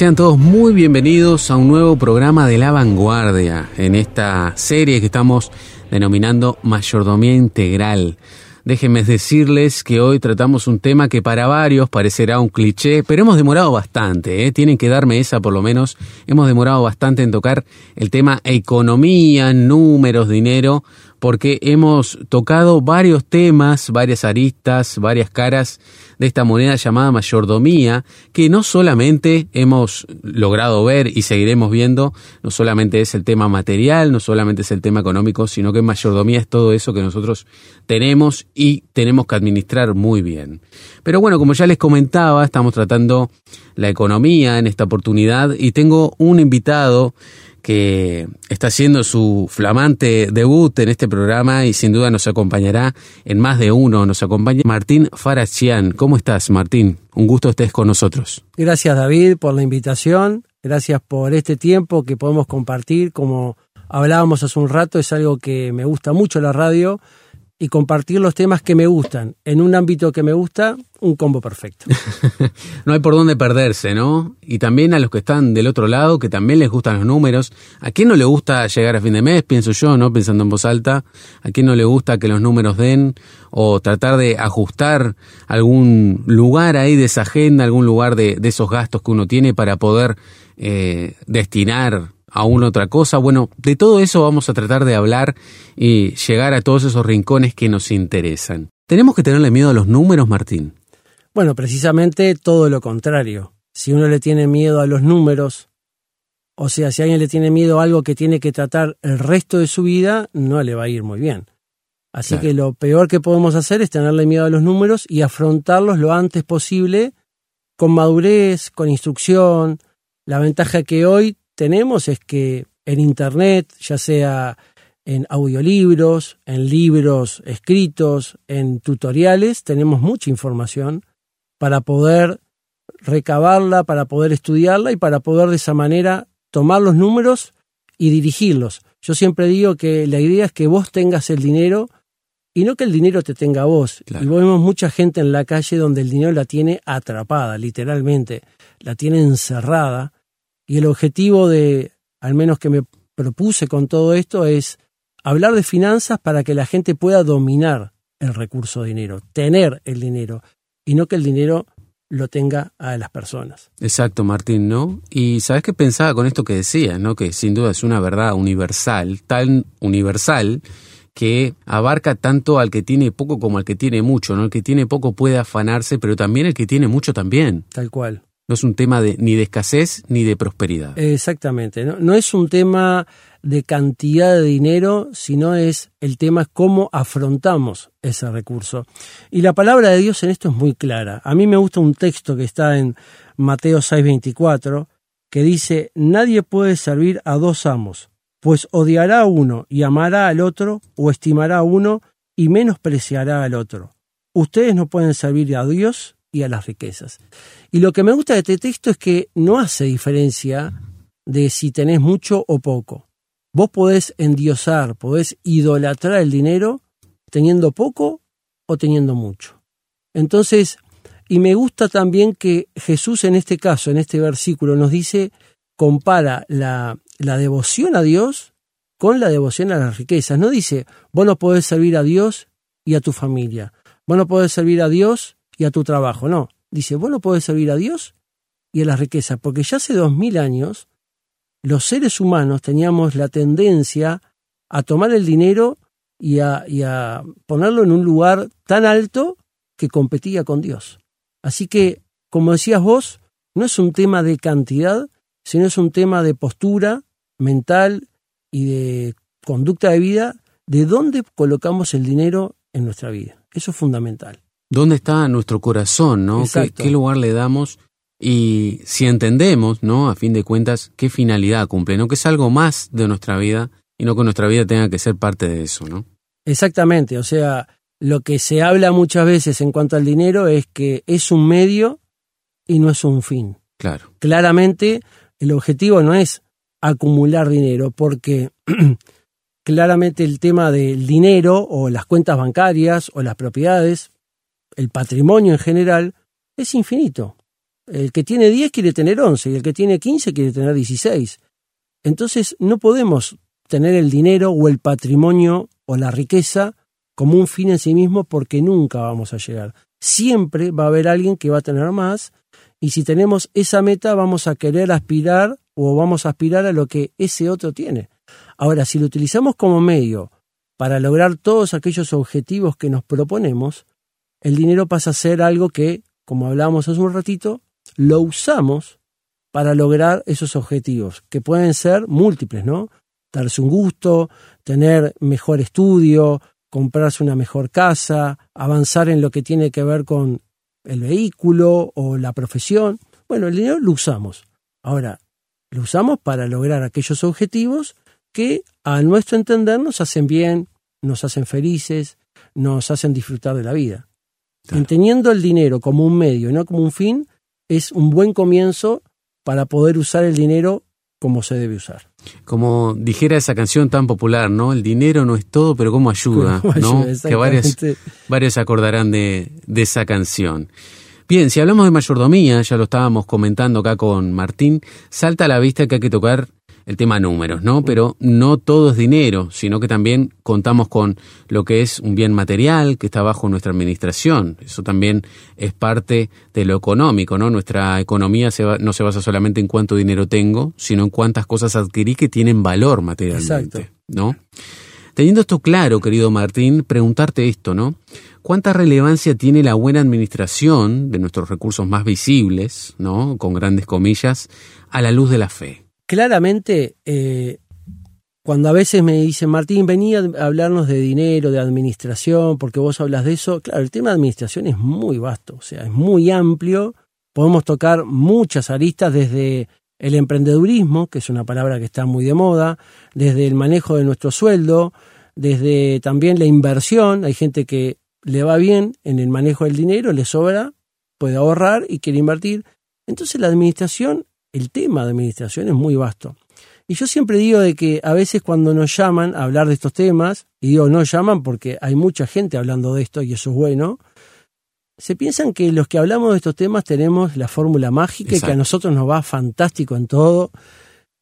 Sean todos muy bienvenidos a un nuevo programa de La Vanguardia, en esta serie que estamos denominando Mayordomía Integral. Déjenme decirles que hoy tratamos un tema que para varios parecerá un cliché, pero hemos demorado bastante, ¿eh? tienen que darme esa por lo menos, hemos demorado bastante en tocar el tema economía, números, dinero, porque hemos tocado varios temas, varias aristas, varias caras de esta moneda llamada mayordomía, que no solamente hemos logrado ver y seguiremos viendo, no solamente es el tema material, no solamente es el tema económico, sino que mayordomía es todo eso que nosotros tenemos y tenemos que administrar muy bien. Pero bueno, como ya les comentaba, estamos tratando la economía en esta oportunidad y tengo un invitado está haciendo su flamante debut en este programa y sin duda nos acompañará en más de uno. Nos acompaña Martín Farachian. ¿Cómo estás, Martín? Un gusto estés con nosotros. Gracias, David, por la invitación. Gracias por este tiempo que podemos compartir. Como hablábamos hace un rato, es algo que me gusta mucho la radio y compartir los temas que me gustan en un ámbito que me gusta, un combo perfecto. no hay por dónde perderse, ¿no? Y también a los que están del otro lado, que también les gustan los números. ¿A quién no le gusta llegar a fin de mes? Pienso yo, ¿no? Pensando en voz alta. ¿A quién no le gusta que los números den? O tratar de ajustar algún lugar ahí de esa agenda, algún lugar de, de esos gastos que uno tiene para poder eh, destinar a una otra cosa. Bueno, de todo eso vamos a tratar de hablar y llegar a todos esos rincones que nos interesan. ¿Tenemos que tenerle miedo a los números, Martín? Bueno, precisamente todo lo contrario. Si uno le tiene miedo a los números, o sea, si alguien le tiene miedo a algo que tiene que tratar el resto de su vida, no le va a ir muy bien. Así que lo peor que podemos hacer es tenerle miedo a los números y afrontarlos lo antes posible con madurez, con instrucción. La ventaja que hoy tenemos es que en Internet, ya sea en audiolibros, en libros escritos, en tutoriales, tenemos mucha información para poder recabarla, para poder estudiarla y para poder de esa manera tomar los números y dirigirlos. Yo siempre digo que la idea es que vos tengas el dinero y no que el dinero te tenga a vos. Y vemos mucha gente en la calle donde el dinero la tiene atrapada, literalmente, la tiene encerrada y el objetivo de, al menos que me propuse con todo esto, es hablar de finanzas para que la gente pueda dominar el recurso dinero, tener el dinero, y no que el dinero lo tenga a las personas. Exacto, Martín, ¿no? Y sabes qué pensaba con esto que decías, ¿no? Que sin duda es una verdad universal, tan universal que abarca tanto al que tiene poco como al que tiene mucho, ¿no? El que tiene poco puede afanarse, pero también el que tiene mucho también. Tal cual. No es un tema de, ni de escasez ni de prosperidad. Exactamente. No, no es un tema de cantidad de dinero, sino es el tema cómo afrontamos ese recurso. Y la palabra de Dios en esto es muy clara. A mí me gusta un texto que está en Mateo 6:24 que dice, nadie puede servir a dos amos, pues odiará a uno y amará al otro, o estimará a uno y menospreciará al otro. Ustedes no pueden servir a Dios y a las riquezas. Y lo que me gusta de este texto es que no hace diferencia de si tenés mucho o poco. Vos podés endiosar, podés idolatrar el dinero teniendo poco o teniendo mucho. Entonces, y me gusta también que Jesús en este caso, en este versículo, nos dice, compara la, la devoción a Dios con la devoción a las riquezas. No dice, vos no podés servir a Dios y a tu familia. Vos no podés servir a Dios y a tu trabajo. No, dice, vos no podés servir a Dios y a las riquezas, porque ya hace dos mil años los seres humanos teníamos la tendencia a tomar el dinero y a, y a ponerlo en un lugar tan alto que competía con Dios. Así que, como decías vos, no es un tema de cantidad, sino es un tema de postura mental y de conducta de vida, de dónde colocamos el dinero en nuestra vida. Eso es fundamental. ¿Dónde está nuestro corazón, no? ¿Qué, lugar le damos y si entendemos, ¿no? A fin de cuentas, qué finalidad cumple, ¿no? Que es algo más de nuestra vida y no que nuestra vida tenga que ser parte de eso, ¿no? Exactamente, o sea, lo que se habla muchas veces en cuanto al dinero es que es un medio y no es un fin. Claro. Claramente, el objetivo no es acumular dinero, porque claramente el tema del dinero o las cuentas bancarias o las propiedades, el patrimonio en general, es infinito. El que tiene 10 quiere tener 11 y el que tiene 15 quiere tener 16. Entonces no podemos tener el dinero o el patrimonio o la riqueza como un fin en sí mismo porque nunca vamos a llegar. Siempre va a haber alguien que va a tener más y si tenemos esa meta vamos a querer aspirar o vamos a aspirar a lo que ese otro tiene. Ahora, si lo utilizamos como medio para lograr todos aquellos objetivos que nos proponemos, el dinero pasa a ser algo que, como hablábamos hace un ratito, lo usamos para lograr esos objetivos, que pueden ser múltiples, ¿no? Darse un gusto, tener mejor estudio, comprarse una mejor casa, avanzar en lo que tiene que ver con el vehículo o la profesión. Bueno, el dinero lo usamos. Ahora, lo usamos para lograr aquellos objetivos que, a nuestro entender, nos hacen bien, nos hacen felices, nos hacen disfrutar de la vida. Entendiendo el dinero como un medio y no como un fin, es un buen comienzo para poder usar el dinero como se debe usar. Como dijera esa canción tan popular, ¿no? El dinero no es todo, pero como ayuda, ¿no? que varios, varios acordarán de, de esa canción. Bien, si hablamos de mayordomía, ya lo estábamos comentando acá con Martín, salta a la vista que hay que tocar el tema números, ¿no? Pero no todo es dinero, sino que también contamos con lo que es un bien material que está bajo nuestra administración. Eso también es parte de lo económico, ¿no? Nuestra economía no se basa solamente en cuánto dinero tengo, sino en cuántas cosas adquirí que tienen valor materialmente, ¿no? Teniendo esto claro, querido Martín, preguntarte esto, ¿no? ¿Cuánta relevancia tiene la buena administración de nuestros recursos más visibles, ¿no? Con grandes comillas, a la luz de la fe? Claramente, eh, cuando a veces me dicen, Martín, venía a hablarnos de dinero, de administración, porque vos hablas de eso, claro, el tema de administración es muy vasto, o sea, es muy amplio, podemos tocar muchas aristas desde el emprendedurismo, que es una palabra que está muy de moda, desde el manejo de nuestro sueldo, desde también la inversión, hay gente que le va bien en el manejo del dinero, le sobra, puede ahorrar y quiere invertir. Entonces la administración el tema de administración es muy vasto. Y yo siempre digo de que a veces cuando nos llaman a hablar de estos temas, y digo no llaman porque hay mucha gente hablando de esto y eso es bueno, se piensan que los que hablamos de estos temas tenemos la fórmula mágica y que a nosotros nos va fantástico en todo.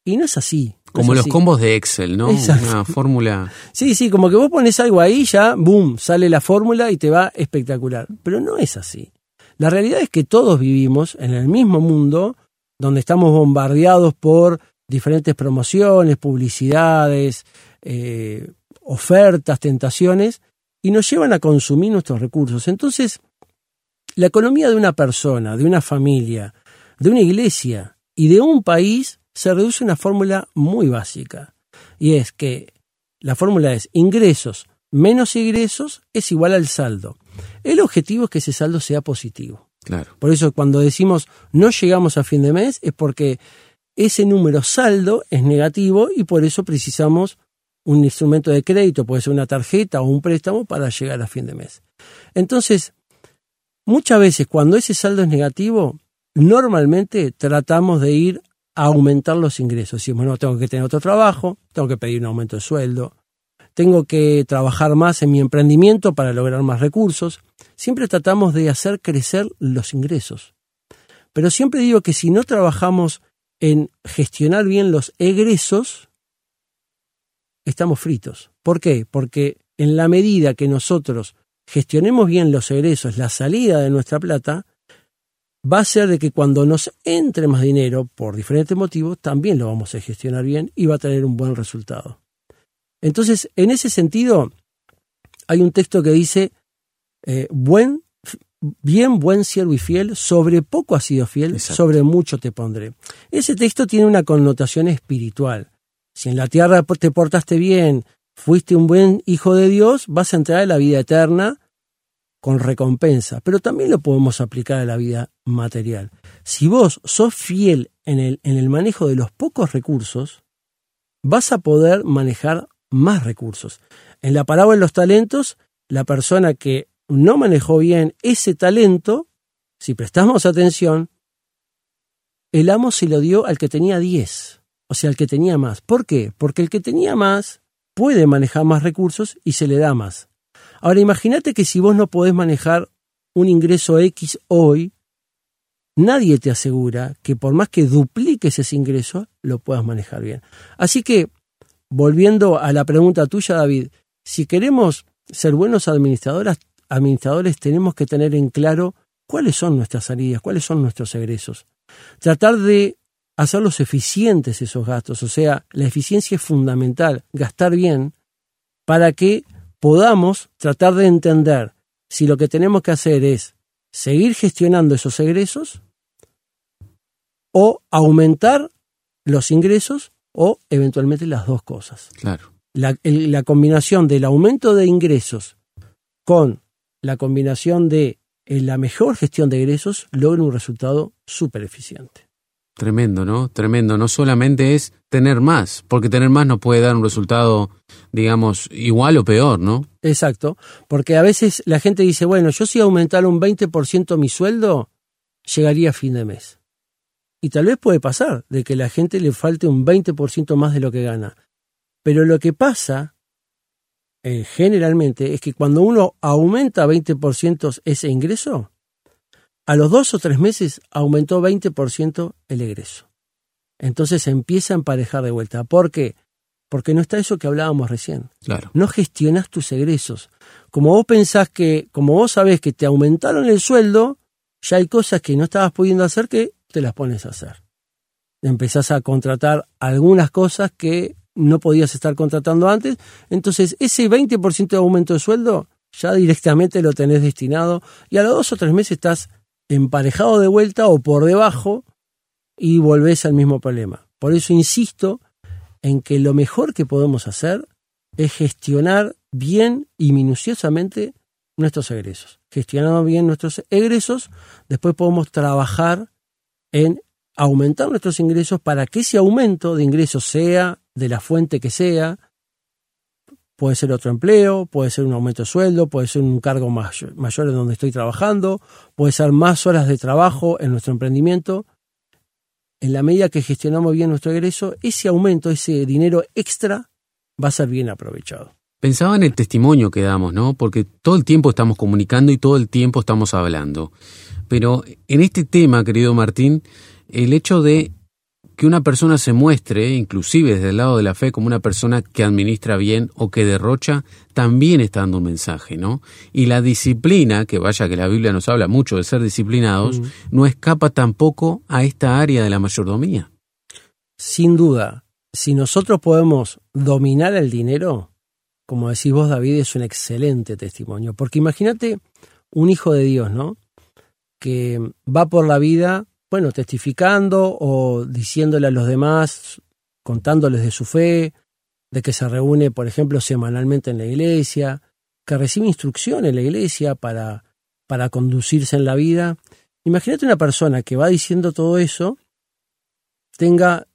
Y no es así. como los combos de Excel, ¿no? Una fórmula. Sí, sí, como que vos pones algo ahí, ya, boom, sale la fórmula y te va espectacular. Pero no es así. La realidad es que todos vivimos en el mismo mundo donde estamos bombardeados por diferentes promociones, publicidades, eh, ofertas, tentaciones, y nos llevan a consumir nuestros recursos. Entonces, la economía de una persona, de una familia, de una iglesia y de un país se reduce a una fórmula muy básica. Y es que la fórmula es ingresos menos ingresos es igual al saldo. El objetivo es que ese saldo sea positivo. Por eso cuando decimos no llegamos a fin de mes es porque ese número saldo es negativo y por eso precisamos un instrumento de crédito, puede ser una tarjeta o un préstamo para llegar a fin de mes. Entonces, muchas veces cuando ese saldo es negativo, normalmente tratamos de ir a aumentar los ingresos. Decimos, bueno, tengo que tener otro trabajo, tengo que pedir un aumento de sueldo, tengo que trabajar más en mi emprendimiento para lograr más recursos. Siempre tratamos de hacer crecer los ingresos. Pero siempre digo que si no trabajamos en gestionar bien los egresos, estamos fritos. ¿Por qué? Porque en la medida que nosotros gestionemos bien los egresos, la salida de nuestra plata, va a ser de que cuando nos entre más dinero, por diferentes motivos, también lo vamos a gestionar bien y va a tener un buen resultado. Entonces, en ese sentido, hay un texto que dice, eh, buen, bien, buen siervo y fiel, sobre poco has sido fiel, sobre mucho te pondré. Ese texto tiene una connotación espiritual. Si en la tierra te portaste bien, fuiste un buen hijo de Dios, vas a entrar en la vida eterna con recompensa, pero también lo podemos aplicar a la vida material. Si vos sos fiel en el, en el manejo de los pocos recursos, vas a poder manejar más recursos. En la parábola de los talentos, la persona que no manejó bien ese talento, si prestamos atención, el amo se lo dio al que tenía 10, o sea, al que tenía más. ¿Por qué? Porque el que tenía más puede manejar más recursos y se le da más. Ahora imagínate que si vos no podés manejar un ingreso X hoy, nadie te asegura que por más que dupliques ese ingreso, lo puedas manejar bien. Así que, volviendo a la pregunta tuya, David, si queremos ser buenos administradores, tenemos que tener en claro cuáles son nuestras salidas, cuáles son nuestros egresos. Tratar de hacerlos eficientes esos gastos, o sea, la eficiencia es fundamental, gastar bien, para que podamos tratar de entender si lo que tenemos que hacer es seguir gestionando esos egresos o aumentar los ingresos o eventualmente las dos cosas. Claro. La, la combinación del aumento de ingresos con la combinación de la mejor gestión de ingresos logra un resultado súper eficiente. Tremendo, ¿no? Tremendo. No solamente es tener más, porque tener más no puede dar un resultado, digamos, igual o peor, ¿no? Exacto, porque a veces la gente dice, bueno, yo si aumentara un 20% mi sueldo, llegaría a fin de mes. Y tal vez puede pasar de que la gente le falte un 20% más de lo que gana. Pero lo que pasa eh, generalmente es que cuando uno aumenta 20% ese ingreso, a los dos o tres meses aumentó 20% el egreso. Entonces empieza a emparejar de vuelta. ¿Por qué? Porque no está eso que hablábamos recién. Claro. No gestionas tus egresos. Como vos pensás que, como vos sabés que te aumentaron el sueldo, ya hay cosas que no estabas pudiendo hacer que te las pones a hacer. Empezás a contratar algunas cosas que no podías estar contratando antes. Entonces, ese 20% de aumento de sueldo ya directamente lo tenés destinado y a los dos o tres meses estás emparejado de vuelta o por debajo y volvés al mismo problema. Por eso insisto en que lo mejor que podemos hacer es gestionar bien y minuciosamente nuestros egresos. Gestionando bien nuestros egresos, después podemos trabajar en aumentar nuestros ingresos para que ese aumento de ingresos sea de la fuente que sea, puede ser otro empleo, puede ser un aumento de sueldo, puede ser un cargo mayor, mayor en donde estoy trabajando, puede ser más horas de trabajo en nuestro emprendimiento. En la medida que gestionamos bien nuestro egreso, ese aumento, ese dinero extra, va a ser bien aprovechado. Pensaba en el testimonio que damos, ¿no? Porque todo el tiempo estamos comunicando y todo el tiempo estamos hablando. Pero en este tema, querido Martín, el hecho de que una persona se muestre, inclusive desde el lado de la fe, como una persona que administra bien o que derrocha, también está dando un mensaje, ¿no? Y la disciplina, que vaya que la Biblia nos habla mucho de ser disciplinados, no escapa tampoco a esta área de la mayordomía. Sin duda, si nosotros podemos dominar el dinero, como decís vos, David, es un excelente testimonio. Porque imagínate un hijo de Dios, ¿no? Que va por la vida bueno, testificando o diciéndole a los demás, contándoles de su fe, de que se reúne, por ejemplo, semanalmente en la iglesia, que recibe instrucción en la iglesia para, para conducirse en la vida. Imagínate una persona que va diciendo todo eso, tenga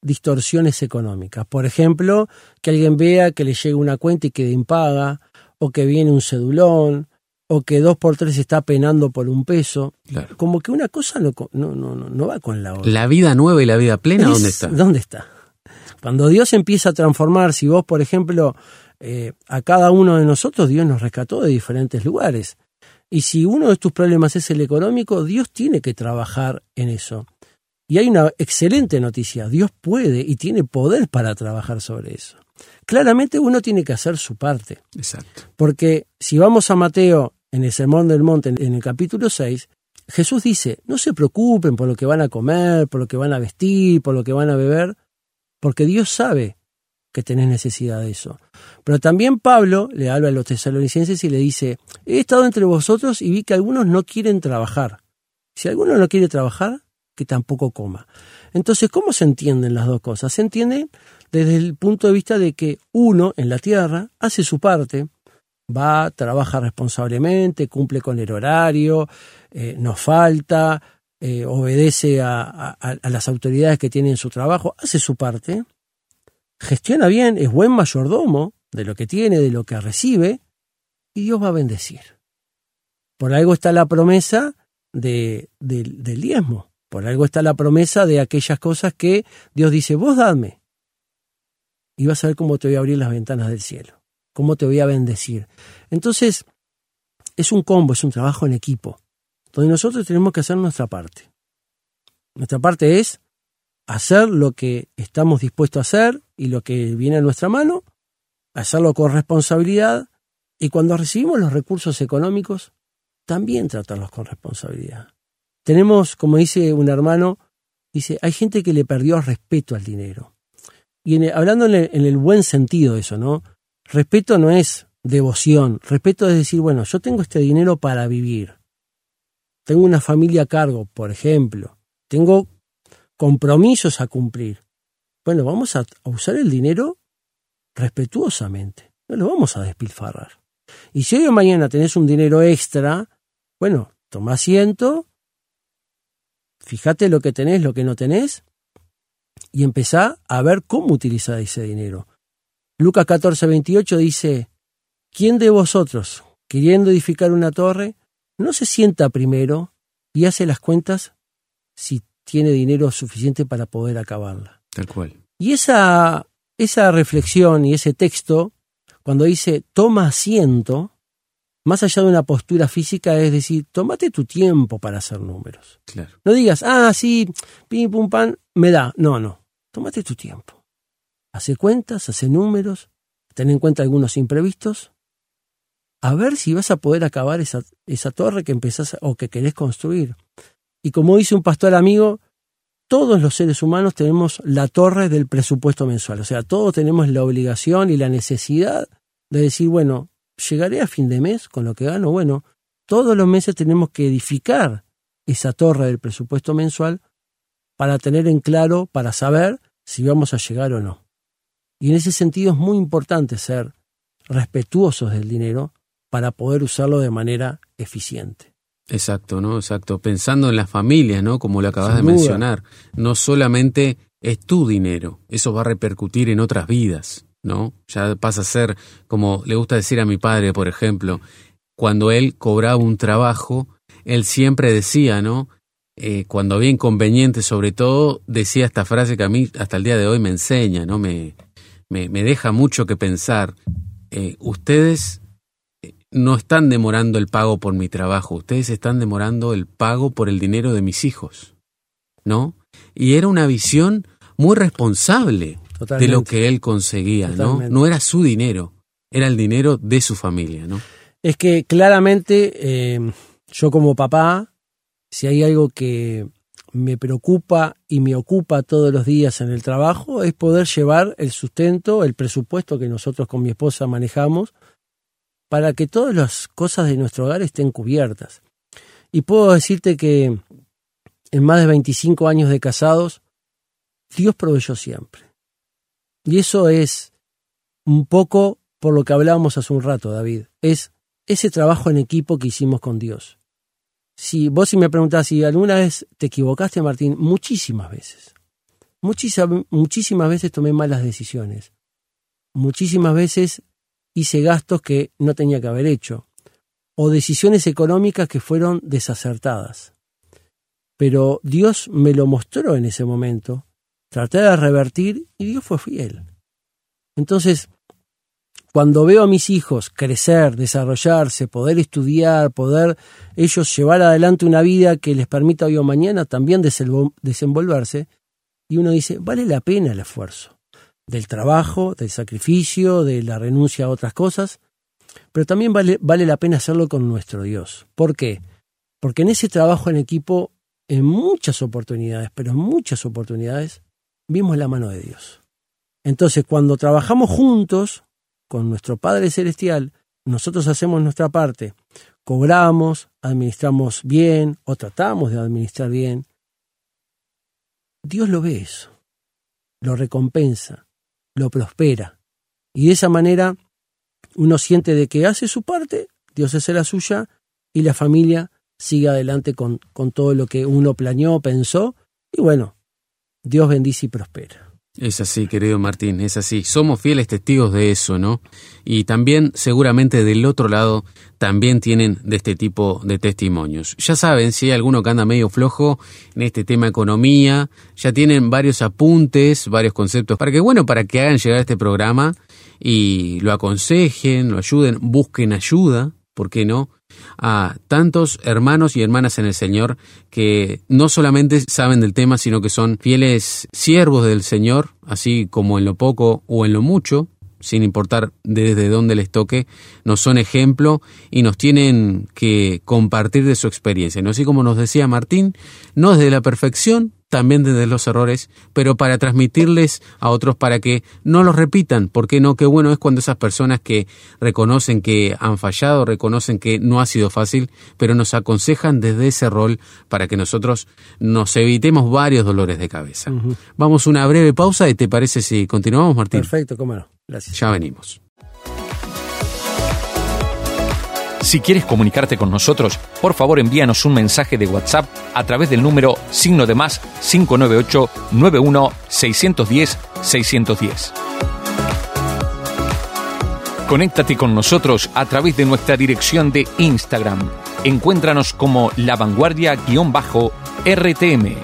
distorsiones económicas. Por ejemplo, que alguien vea que le llega una cuenta y quede impaga, o que viene un cedulón, o que dos por tres está penando por un peso. Como que una cosa no, no, no, no va con la otra. La vida nueva y la vida plena, ¿dónde está? ¿Dónde está? Cuando Dios empieza a transformar, si vos, por ejemplo, eh, a cada uno de nosotros, Dios nos rescató de diferentes lugares. Y si uno de tus problemas es el económico, Dios tiene que trabajar en eso. Y hay una excelente noticia, Dios puede y tiene poder para trabajar sobre eso. Claramente uno tiene que hacer su parte. Exacto. Porque si vamos a Mateo en el Sermón del Monte, en el capítulo 6, Jesús dice, no se preocupen por lo que van a comer, por lo que van a vestir, por lo que van a beber, porque Dios sabe que tenés necesidad de eso. Pero también Pablo le habla a los tesalonicenses y le dice, he estado entre vosotros y vi que algunos no quieren trabajar. Si alguno no quiere trabajar, que tampoco coma. Entonces, ¿cómo se entienden las dos cosas? Se entienden desde el punto de vista de que uno en la tierra hace su parte, va, trabaja responsablemente, cumple con el horario, eh, no falta, eh, obedece a, las autoridades que tienen su trabajo, hace su parte, gestiona bien, es buen mayordomo de lo que tiene, de lo que recibe, y Dios va a bendecir. Por algo está la promesa de, del diezmo, por algo está la promesa de aquellas cosas que Dios dice, vos dadme, y vas a ver cómo te voy a abrir las ventanas del cielo, cómo te voy a bendecir. Entonces, es un combo, es un trabajo en equipo donde nosotros tenemos que hacer nuestra parte. Nuestra parte es hacer lo que estamos dispuestos a hacer y lo que viene a nuestra mano, hacerlo con responsabilidad y cuando recibimos los recursos económicos, también tratarlos con responsabilidad. Tenemos, como dice un hermano, dice, hay gente que le perdió respeto al dinero. Y hablando en el, en el buen sentido de eso, ¿no? Respeto no es devoción, respeto es decir, bueno, yo tengo este dinero para vivir tengo una familia a cargo, por ejemplo, tengo compromisos a cumplir. Bueno, vamos a usar el dinero respetuosamente, no lo vamos a despilfarrar. Y si hoy o mañana tenés un dinero extra, bueno, toma asiento, fíjate lo que tenés, lo que no tenés, y empezá a ver cómo utilizar ese dinero. Lucas 14, 28 dice, ¿quién de vosotros, queriendo edificar una torre, no se sienta primero y hace las cuentas si tiene dinero suficiente para poder acabarla. Tal cual. Y esa, esa reflexión y ese texto, cuando dice toma asiento, más allá de una postura física, es decir, tómate tu tiempo para hacer números. Claro. No digas, ah, sí, pim, pum, pan, me da. No, no. Tómate tu tiempo. Hace cuentas, hace números, ten en cuenta algunos imprevistos a ver si vas a poder acabar esa, torre que empezás o que querés construir. Y como dice un pastor amigo, todos los seres humanos tenemos la torre del presupuesto mensual. O sea, todos tenemos la obligación y la necesidad de decir, bueno, llegaré a fin de mes con lo que gano. Bueno, todos los meses tenemos que edificar esa torre del presupuesto mensual para tener en claro, para saber si vamos a llegar o no. Y en ese sentido es muy importante ser respetuosos del dinero para poder usarlo de manera eficiente. Exacto, ¿no? Exacto. Pensando en la familia, ¿no? Como lo acabas de mencionar, no solamente es tu dinero, eso va a repercutir en otras vidas, ¿no? Ya pasa a ser, como le gusta decir a mi padre, por ejemplo, cuando él cobraba un trabajo, él siempre decía, ¿no? Eh, cuando había inconvenientes, sobre todo, decía esta frase que a mí hasta el día de hoy me enseña, ¿no? Me, me, deja mucho que pensar. Eh, ustedes no están demorando el pago por mi trabajo, ustedes están demorando el pago por el dinero de mis hijos. ¿No? Y era una visión muy responsable de lo que él conseguía, ¿no? No era su dinero, era el dinero de su familia, ¿no? Es que claramente eh, yo como papá, si hay algo que me preocupa y me ocupa todos los días en el trabajo, es poder llevar el sustento, el presupuesto que nosotros con mi esposa manejamos, para que todas las cosas de nuestro hogar estén cubiertas. Y puedo decirte que en más de 25 años de casados, Dios proveyó siempre. Y eso es un poco por lo que hablábamos hace un rato, David. Es ese trabajo en equipo que hicimos con Dios. Si vos si me preguntás si alguna vez te equivocaste, Martín, muchísimas veces. Muchísimas, muchísimas veces tomé malas decisiones. Muchísimas veces hice gastos que no tenía que haber hecho, o decisiones económicas que fueron desacertadas. Pero Dios me lo mostró en ese momento, traté de revertir y Dios fue fiel. Entonces, cuando veo a mis hijos crecer, desarrollarse, poder estudiar, poder ellos llevar adelante una vida que les permita hoy o mañana también desenvolverse, y uno dice, vale la pena el esfuerzo del trabajo, del sacrificio, de la renuncia a otras cosas, pero también vale, vale la pena hacerlo con nuestro Dios. ¿Por qué? Porque en ese trabajo en equipo, en muchas oportunidades, pero en muchas oportunidades, vimos la mano de Dios. Entonces, cuando trabajamos juntos con nuestro Padre Celestial, nosotros hacemos nuestra parte, cobramos, administramos bien o tratamos de administrar bien, Dios lo ve eso, lo recompensa lo prospera. Y de esa manera uno siente de que hace su parte, Dios hace la suya y la familia sigue adelante con, con todo lo que uno planeó, pensó y bueno, Dios bendice y prospera. Es así, querido Martín, es así. Somos fieles testigos de eso, ¿no? Y también seguramente del otro lado también tienen de este tipo de testimonios. Ya saben, si hay alguno que anda medio flojo en este tema economía, ya tienen varios apuntes, varios conceptos para que, bueno, para que hagan llegar este programa y lo aconsejen, lo ayuden, busquen ayuda, ¿por qué no? a tantos hermanos y hermanas en el Señor que no solamente saben del tema, sino que son fieles siervos del Señor, así como en lo poco o en lo mucho, sin importar desde dónde les toque, nos son ejemplo y nos tienen que compartir de su experiencia. ¿no? Así como nos decía Martín, no desde la perfección, también desde los errores, pero para transmitirles a otros para que no los repitan. ¿Por qué no? Qué bueno es cuando esas personas que reconocen que han fallado, reconocen que no ha sido fácil, pero nos aconsejan desde ese rol para que nosotros nos evitemos varios dolores de cabeza. Vamos a una breve pausa y te parece si continuamos, Martín. Perfecto, cómo no. Gracias. Ya venimos. Si quieres comunicarte con nosotros, por favor envíanos un mensaje de WhatsApp a través del número signo de más 598 91 610 610. Conéctate con nosotros a través de nuestra dirección de Instagram. Encuéntranos como La Vanguardia-RTM.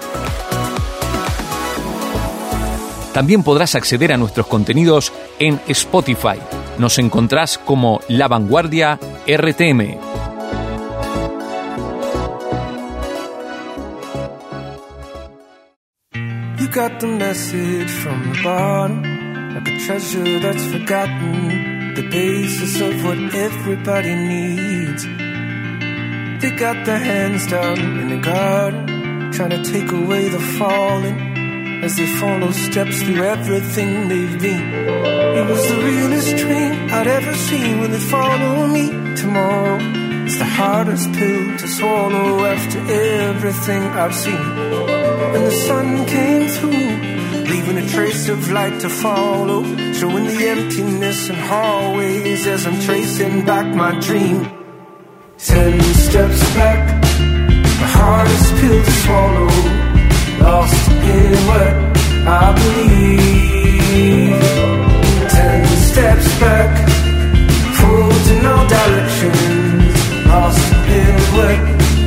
También podrás acceder a nuestros contenidos en Spotify. Nos encontrás como La Vanguardia RTM. You got the message from the bottom, like a treasure that's forgotten, the basis of what everybody needs. They got their hands down in the garden, trying to take away the falling as they follow steps through everything they've been. It was the realest dream I'd ever seen when they follow me tomorrow. It's the hardest pill to swallow after everything I've seen. And the sun came through, leaving a trace of light to follow, showing the emptiness in hallways as I'm tracing back my dream. Ten steps back, the hardest pill to swallow lost I believe. Ten steps back, to no direction. Lost in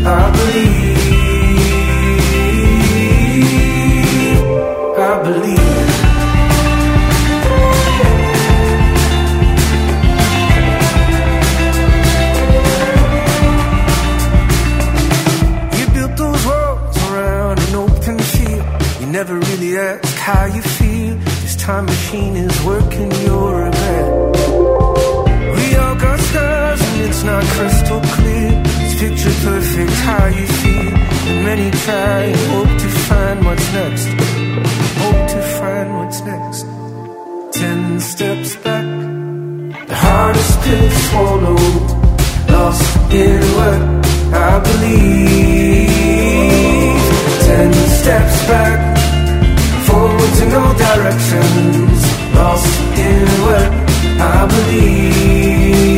I believe. I believe. How you feel. This time machine is working your regret. We all got scars and it's not crystal clear. It's picture perfect how you feel. And many try and hope to find what's next. Hope to find what's next. Ten steps back, the hardest pill to swallow. Lost in what I believe. Ten steps back to no directions, lost in what I believe.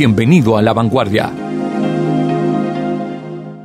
Bienvenido a la vanguardia.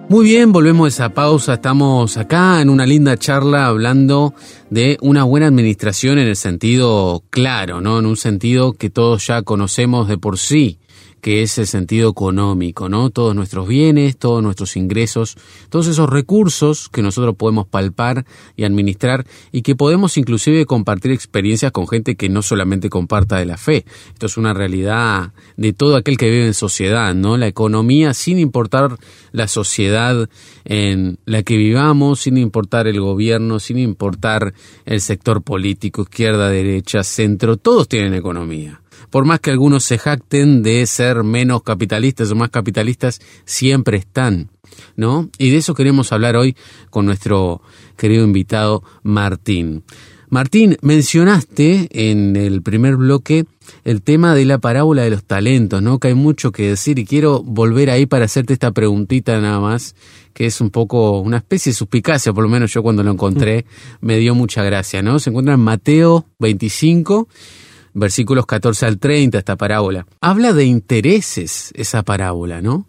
Muy bien, volvemos a esa pausa. Estamos acá en una linda charla hablando de una buena administración en el sentido claro, ¿no? En un sentido que todos ya conocemos de por sí que es el sentido económico, ¿no? Todos nuestros bienes, todos nuestros ingresos, todos esos recursos que nosotros podemos palpar y administrar y que podemos inclusive compartir experiencias con gente que no solamente comparta de la fe. Esto es una realidad de todo aquel que vive en sociedad, ¿no? La economía sin importar la sociedad en la que vivamos, sin importar el gobierno, sin importar el sector político, izquierda, derecha, centro, todos tienen economía por más que algunos se jacten de ser menos capitalistas o más capitalistas, siempre están, ¿no? Y de eso queremos hablar hoy con nuestro querido invitado Martín. Martín, mencionaste en el primer bloque el tema de la parábola de los talentos, ¿no? Que hay mucho que decir y quiero volver ahí para hacerte esta preguntita nada más, que es un poco una especie de suspicacia, por lo menos yo cuando lo encontré me dio mucha gracia, ¿no? Se encuentra en Mateo 25 versículos 14 al 30, esta parábola. Habla de intereses esa parábola, ¿no?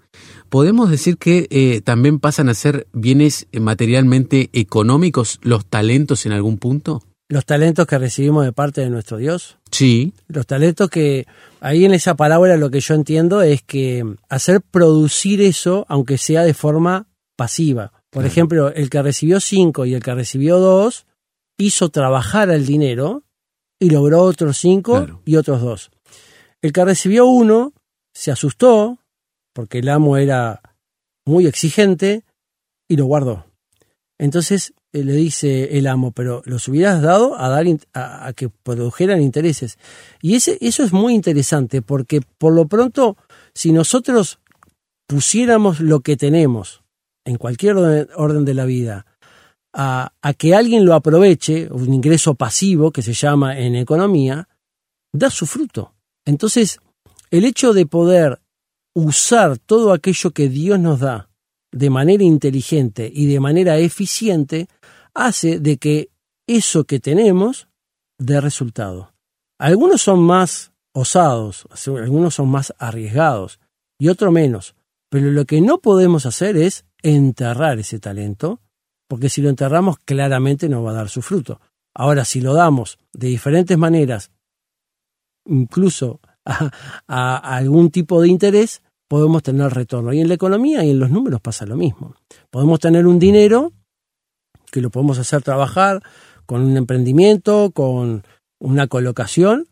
¿Podemos decir que eh, también pasan a ser bienes materialmente económicos los talentos en algún punto? Los talentos que recibimos de parte de nuestro Dios. Sí. Los talentos que ahí en esa parábola lo que yo entiendo es que hacer producir eso, aunque sea de forma pasiva. Por ejemplo, el que recibió cinco y el que recibió dos, hizo trabajar al dinero y logró otros cinco y otros dos. El que recibió uno se asustó porque el amo era muy exigente y lo guardó. Entonces eh, le dice el amo, pero los hubieras dado a, dar a, que produjeran intereses. Y ese, eso es muy interesante porque por lo pronto, si nosotros pusiéramos lo que tenemos en cualquier orden de la vida a, que alguien lo aproveche, un ingreso pasivo que se llama en economía, da su fruto. Entonces, el hecho de poder usar todo aquello que Dios nos da de manera inteligente y de manera eficiente hace de que eso que tenemos dé resultado. Algunos son más osados, algunos son más arriesgados y otros menos, pero lo que no podemos hacer es enterrar ese talento porque si lo enterramos claramente no va a dar su fruto. Ahora, si lo damos de diferentes maneras, incluso a, algún tipo de interés, podemos tener retorno. Y en la economía y en los números pasa lo mismo. Podemos tener un dinero que lo podemos hacer trabajar con un emprendimiento, con una colocación,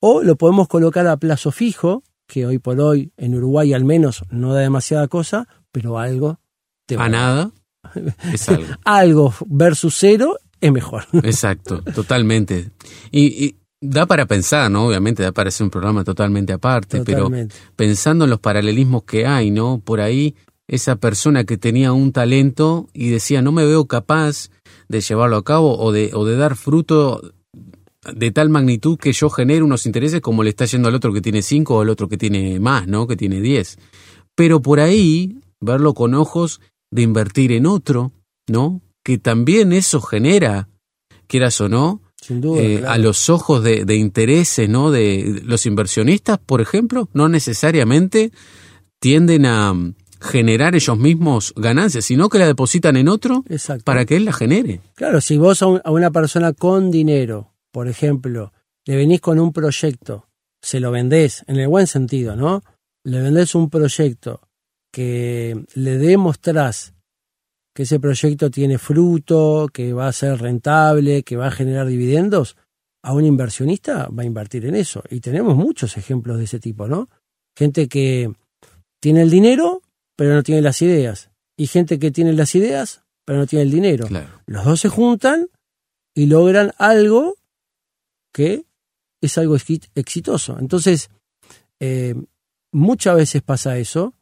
o lo podemos colocar a plazo fijo, que hoy por hoy en Uruguay al menos no da demasiada cosa, pero algo te va a nada. Es algo. versus cero es mejor. Exacto, totalmente. Y, da para pensar, ¿no? Obviamente da para hacer un programa totalmente aparte, pero pensando en los paralelismos que hay, ¿no? Por ahí esa persona que tenía un talento y decía, no me veo capaz de llevarlo a cabo o de, o de dar fruto de tal magnitud que yo genere unos intereses como le está yendo al otro que tiene cinco o al otro que tiene más, ¿no? Que tiene diez. Pero por ahí, verlo con ojos de invertir en otro, ¿no? Que también eso genera, quieras o no, eh, a los ojos de, de, intereses, ¿no? De los inversionistas, por ejemplo, no necesariamente tienden a mm, generar ellos mismos ganancias, sino que la depositan en otro para que él la genere. Claro, si vos a, una persona con dinero, por ejemplo, le venís con un proyecto, se lo vendés, en el buen sentido, ¿no? Le vendés un proyecto que le demostrás que ese proyecto tiene fruto, que va a ser rentable, que va a generar dividendos, a un inversionista va a invertir en eso. Y tenemos muchos ejemplos de ese tipo, ¿no? Gente que tiene el dinero, pero no tiene las ideas. Y gente que tiene las ideas, pero no tiene el dinero. Los dos se juntan y logran algo que es algo exitoso. Entonces, eh, muchas veces pasa eso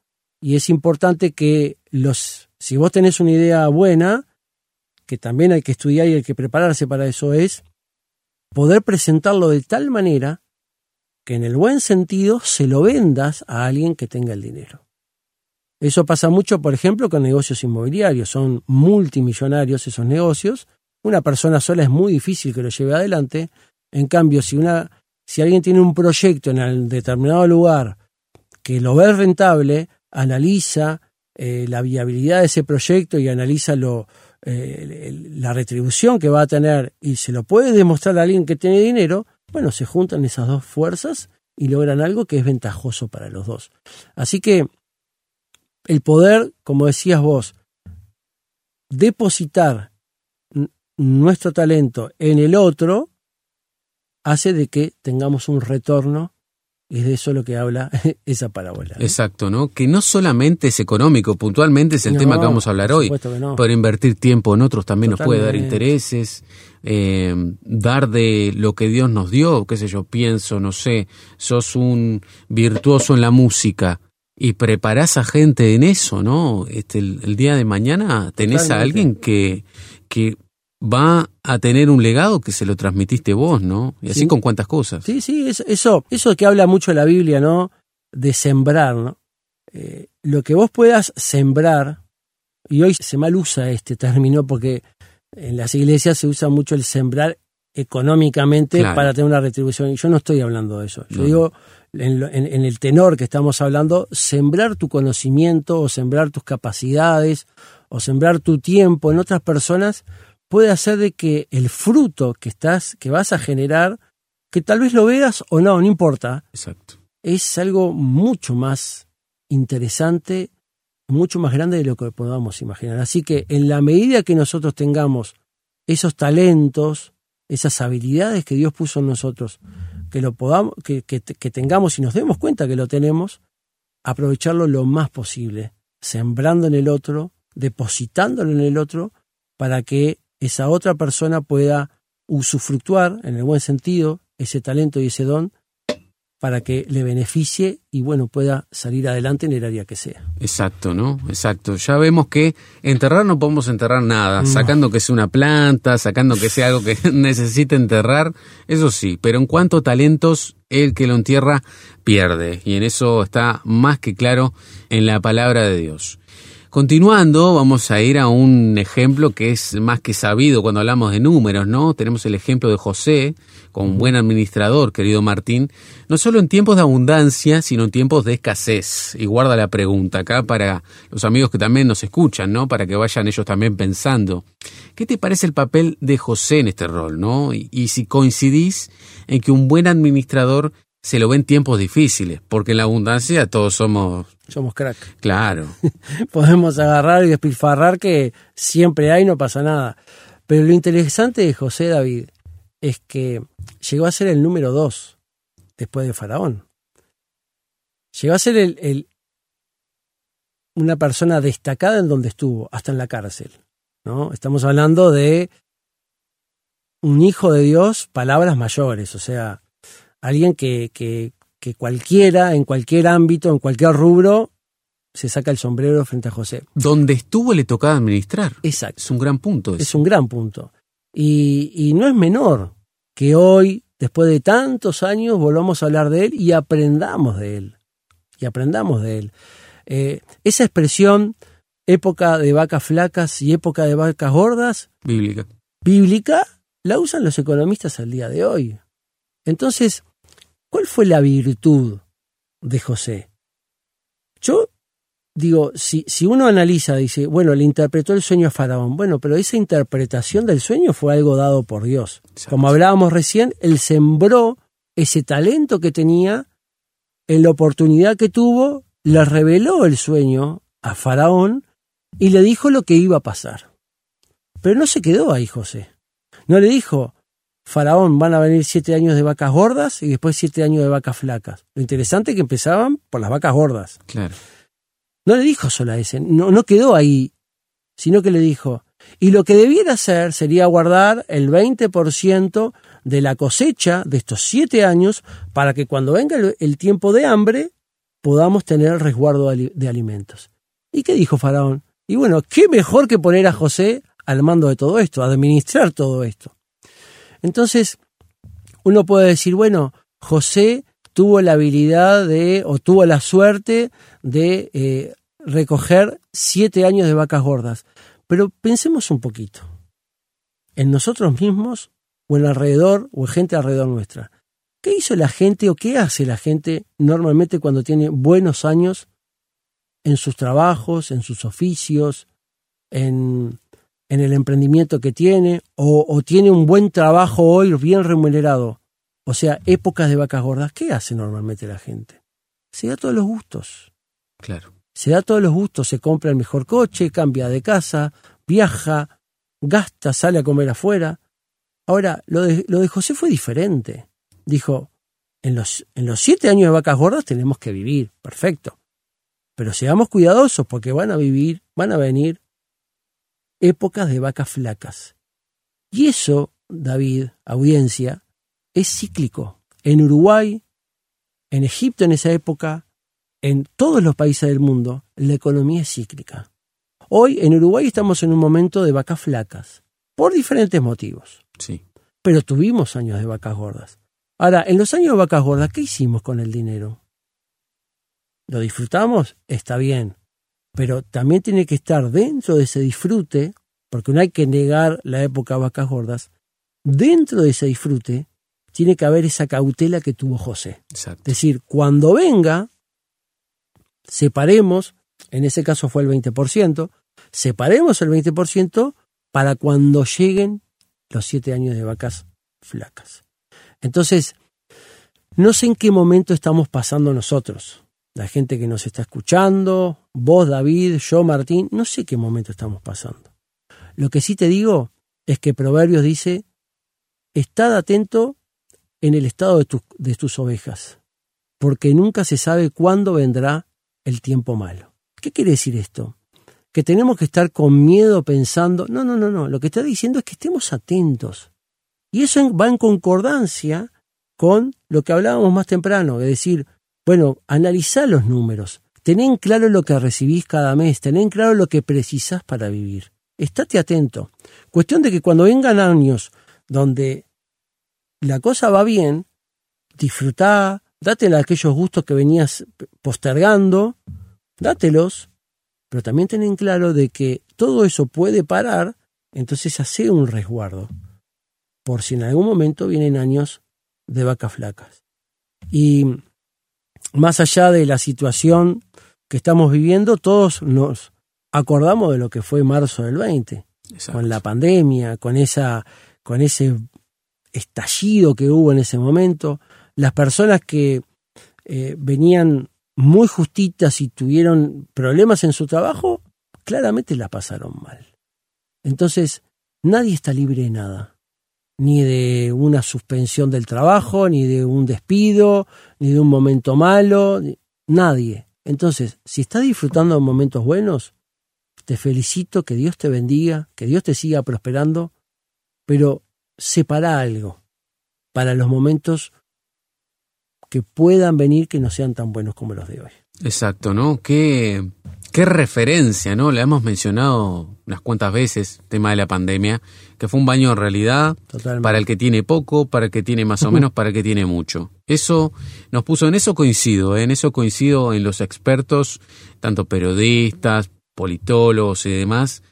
y es importante que los, si vos tenés una idea buena, que también hay que estudiar y hay que prepararse para eso, es poder presentarlo de tal manera que en el buen sentido se lo vendas a alguien que tenga el dinero. Eso pasa mucho, por ejemplo, con negocios inmobiliarios. Son multimillonarios esos negocios. Una persona sola es muy difícil que lo lleve adelante. En cambio, si, una, si alguien tiene un proyecto en el determinado lugar que lo ve rentable, analiza eh, la viabilidad de ese proyecto y analiza eh, la retribución que va a tener y se lo puede demostrar a alguien que tiene dinero, bueno, se juntan esas dos fuerzas y logran algo que es ventajoso para los dos. Así que el poder, como decías vos, depositar nuestro talento en el otro hace de que tengamos un retorno es de eso lo que habla esa parábola. Exacto, ¿no? Que no solamente es económico, puntualmente es el tema que vamos a hablar hoy. Poder invertir tiempo en otros también nos puede dar intereses, eh, dar de lo que Dios nos dio, qué sé yo, pienso, no sé, sos un virtuoso en la música y preparás a gente en eso, ¿no? Este, el, día de mañana tenés a alguien que, que va a tener un legado que se lo transmitiste vos, ¿no? Y así con cuántas cosas. Sí, sí, eso, eso que habla mucho la Biblia, ¿no? De sembrar, ¿no? Eh, lo que vos puedas sembrar, y hoy se mal usa este término porque en las iglesias se usa mucho el sembrar económicamente para tener una retribución. Y yo no estoy hablando de eso. Yo digo, en, en, el tenor que estamos hablando, sembrar tu conocimiento o sembrar tus capacidades o sembrar tu tiempo en otras personas puede hacer de que el fruto que estás, que vas a generar, que tal vez lo veas o no, no importa. Exacto. Es algo mucho más interesante, mucho más grande de lo que podamos imaginar. Así que en la medida que nosotros tengamos esos talentos, esas habilidades que Dios puso en nosotros, que lo podamos, que, que tengamos y nos demos cuenta que lo tenemos, aprovecharlo lo más posible, sembrando en el otro, depositándolo en el otro, para que esa otra persona pueda usufructuar, en el buen sentido, ese talento y ese don para que le beneficie y bueno, pueda salir adelante en el área que sea. Exacto, ¿no? Exacto. Ya vemos que enterrar no podemos enterrar nada, sacando que sea una planta, sacando que sea algo que necesite enterrar, eso sí, pero en cuanto a talentos, el que lo entierra pierde, y en eso está más que claro en la palabra de Dios. Continuando, vamos a ir a un ejemplo que es más que sabido cuando hablamos de números, ¿no? Tenemos el ejemplo de José, como un buen administrador, querido Martín, no solo en tiempos de abundancia, sino en tiempos de escasez. Y guarda la pregunta acá para los amigos que también nos escuchan, ¿no? Para que vayan ellos también pensando. ¿Qué te parece el papel de José en este rol, ¿no? Y, y si coincidís en que un buen administrador se lo ve en tiempos difíciles, porque en la abundancia todos somos... Somos crack. Claro. Podemos agarrar y despilfarrar que siempre hay, no pasa nada. Pero lo interesante de José David es que llegó a ser el número dos después de Faraón. Llegó a ser el, una persona destacada en donde estuvo, hasta en la cárcel. ¿no? Estamos hablando de un hijo de Dios, palabras mayores, o sea, alguien que, que, que cualquiera, en cualquier ámbito, en cualquier rubro, se saca el sombrero frente a José. Donde estuvo le tocaba administrar. Exacto. Es un gran punto. Es un gran punto. Y, y, no es menor que hoy, después de tantos años, volvamos a hablar de él y aprendamos de él. Y aprendamos de él. Eh, esa expresión, época de vacas flacas y época de vacas gordas. Bíblica. Bíblica, la usan los economistas al día de hoy. Entonces, ¿cuál fue la virtud de José? Yo digo, si, si uno analiza, dice, bueno, le interpretó el sueño a Faraón. Bueno, pero esa interpretación del sueño fue algo dado por Dios. Como hablábamos recién, él sembró ese talento que tenía, en la oportunidad que tuvo, le reveló el sueño a Faraón y le dijo lo que iba a pasar. Pero no se quedó ahí José. No le dijo, Faraón van a venir siete años de vacas gordas y después siete años de vacas flacas. Lo interesante es que empezaban por las vacas gordas. Claro. No le dijo solo a ese, no, no quedó ahí, sino que le dijo, y lo que debiera hacer sería guardar el 20% de la cosecha de estos siete años para que cuando venga el, tiempo de hambre podamos tener el resguardo de alimentos. ¿Y qué dijo Faraón? Y bueno, ¿qué mejor que poner a José al mando de todo esto, administrar todo esto? Entonces, uno puede decir, bueno, José tuvo la habilidad de, o tuvo la suerte de eh, recoger siete años de vacas gordas. Pero pensemos un poquito, en nosotros mismos o en alrededor, o en gente alrededor nuestra. ¿Qué hizo la gente o qué hace la gente normalmente cuando tiene buenos años en sus trabajos, en sus oficios, en, en el emprendimiento que tiene, o, o, tiene un buen trabajo hoy bien remunerado? O sea, épocas de vacas gordas, ¿qué hace normalmente la gente? Se da todos los gustos. Claro. Se da todos los gustos, se compra el mejor coche, cambia de casa, viaja, gasta, sale a comer afuera. Ahora, lo de, lo de José fue diferente dijo, en los, en los siete años de vacas gordas tenemos que vivir, perfecto. Pero seamos cuidadosos porque van a vivir, van a venir épocas de vacas flacas. Y eso, David, audiencia, es cíclico. En Uruguay, en Egipto en esa época, en todos los países del mundo, la economía es cíclica. Hoy en Uruguay estamos en un momento de vacas flacas, por diferentes motivos. Sí. Pero tuvimos años de vacas gordas. Ahora, en los años de vacas gordas, ¿qué hicimos con el dinero? ¿Lo disfrutamos? Está bien. Pero también tiene que estar dentro de ese disfrute, porque no hay que negar la época de vacas gordas. Dentro de ese disfrute tiene que haber esa cautela que tuvo José. Exacto. Es decir, cuando venga, separemos, en ese caso fue el 20%, separemos el 20% para cuando lleguen los siete años de vacas flacas. Entonces, no sé en qué momento estamos pasando nosotros, la gente que nos está escuchando, vos David, yo Martín, no sé qué momento estamos pasando. Lo que sí te digo es que Proverbios dice, estad atento en el estado de, de tus ovejas, porque nunca se sabe cuándo vendrá el tiempo malo. ¿Qué quiere decir esto? Que tenemos que estar con miedo pensando, no, no, no, no, lo que está diciendo es que estemos atentos, y eso va en concordancia con lo que hablábamos más temprano, es decir, bueno, analizá los números, ten claro lo que recibís cada mes, ten claro lo que precisás para vivir. Estate atento. Cuestión de que cuando vengan años donde la cosa va bien, disfrutá, dátela aquellos gustos que venías postergando, dátelos, pero también ten claro de que todo eso puede parar, entonces hace un resguardo por si en algún momento vienen años de vacas flacas. Y más allá de la situación que estamos viviendo, todos nos acordamos de lo que fue marzo del 20, Exacto. con la pandemia, con esa con ese estallido que hubo en ese momento, las personas que eh, venían muy justitas y tuvieron problemas en su trabajo, claramente la pasaron mal. Entonces, nadie está libre de nada ni de una suspensión del trabajo, ni de un despido, ni de un momento malo, nadie. Entonces, si estás disfrutando de momentos buenos, te felicito, que Dios te bendiga, que Dios te siga prosperando, pero separa algo para los momentos que puedan venir que no sean tan buenos como los de hoy. Exacto, ¿no? Qué, qué referencia, ¿no? Le hemos mencionado unas cuantas veces, tema de la pandemia, que fue un baño en realidad Totalmente. para el que tiene poco, para el que tiene más o menos, para el que tiene mucho. Eso nos puso, en eso coincido, ¿eh? en eso coincido en los expertos, tanto periodistas, politólogos y demás,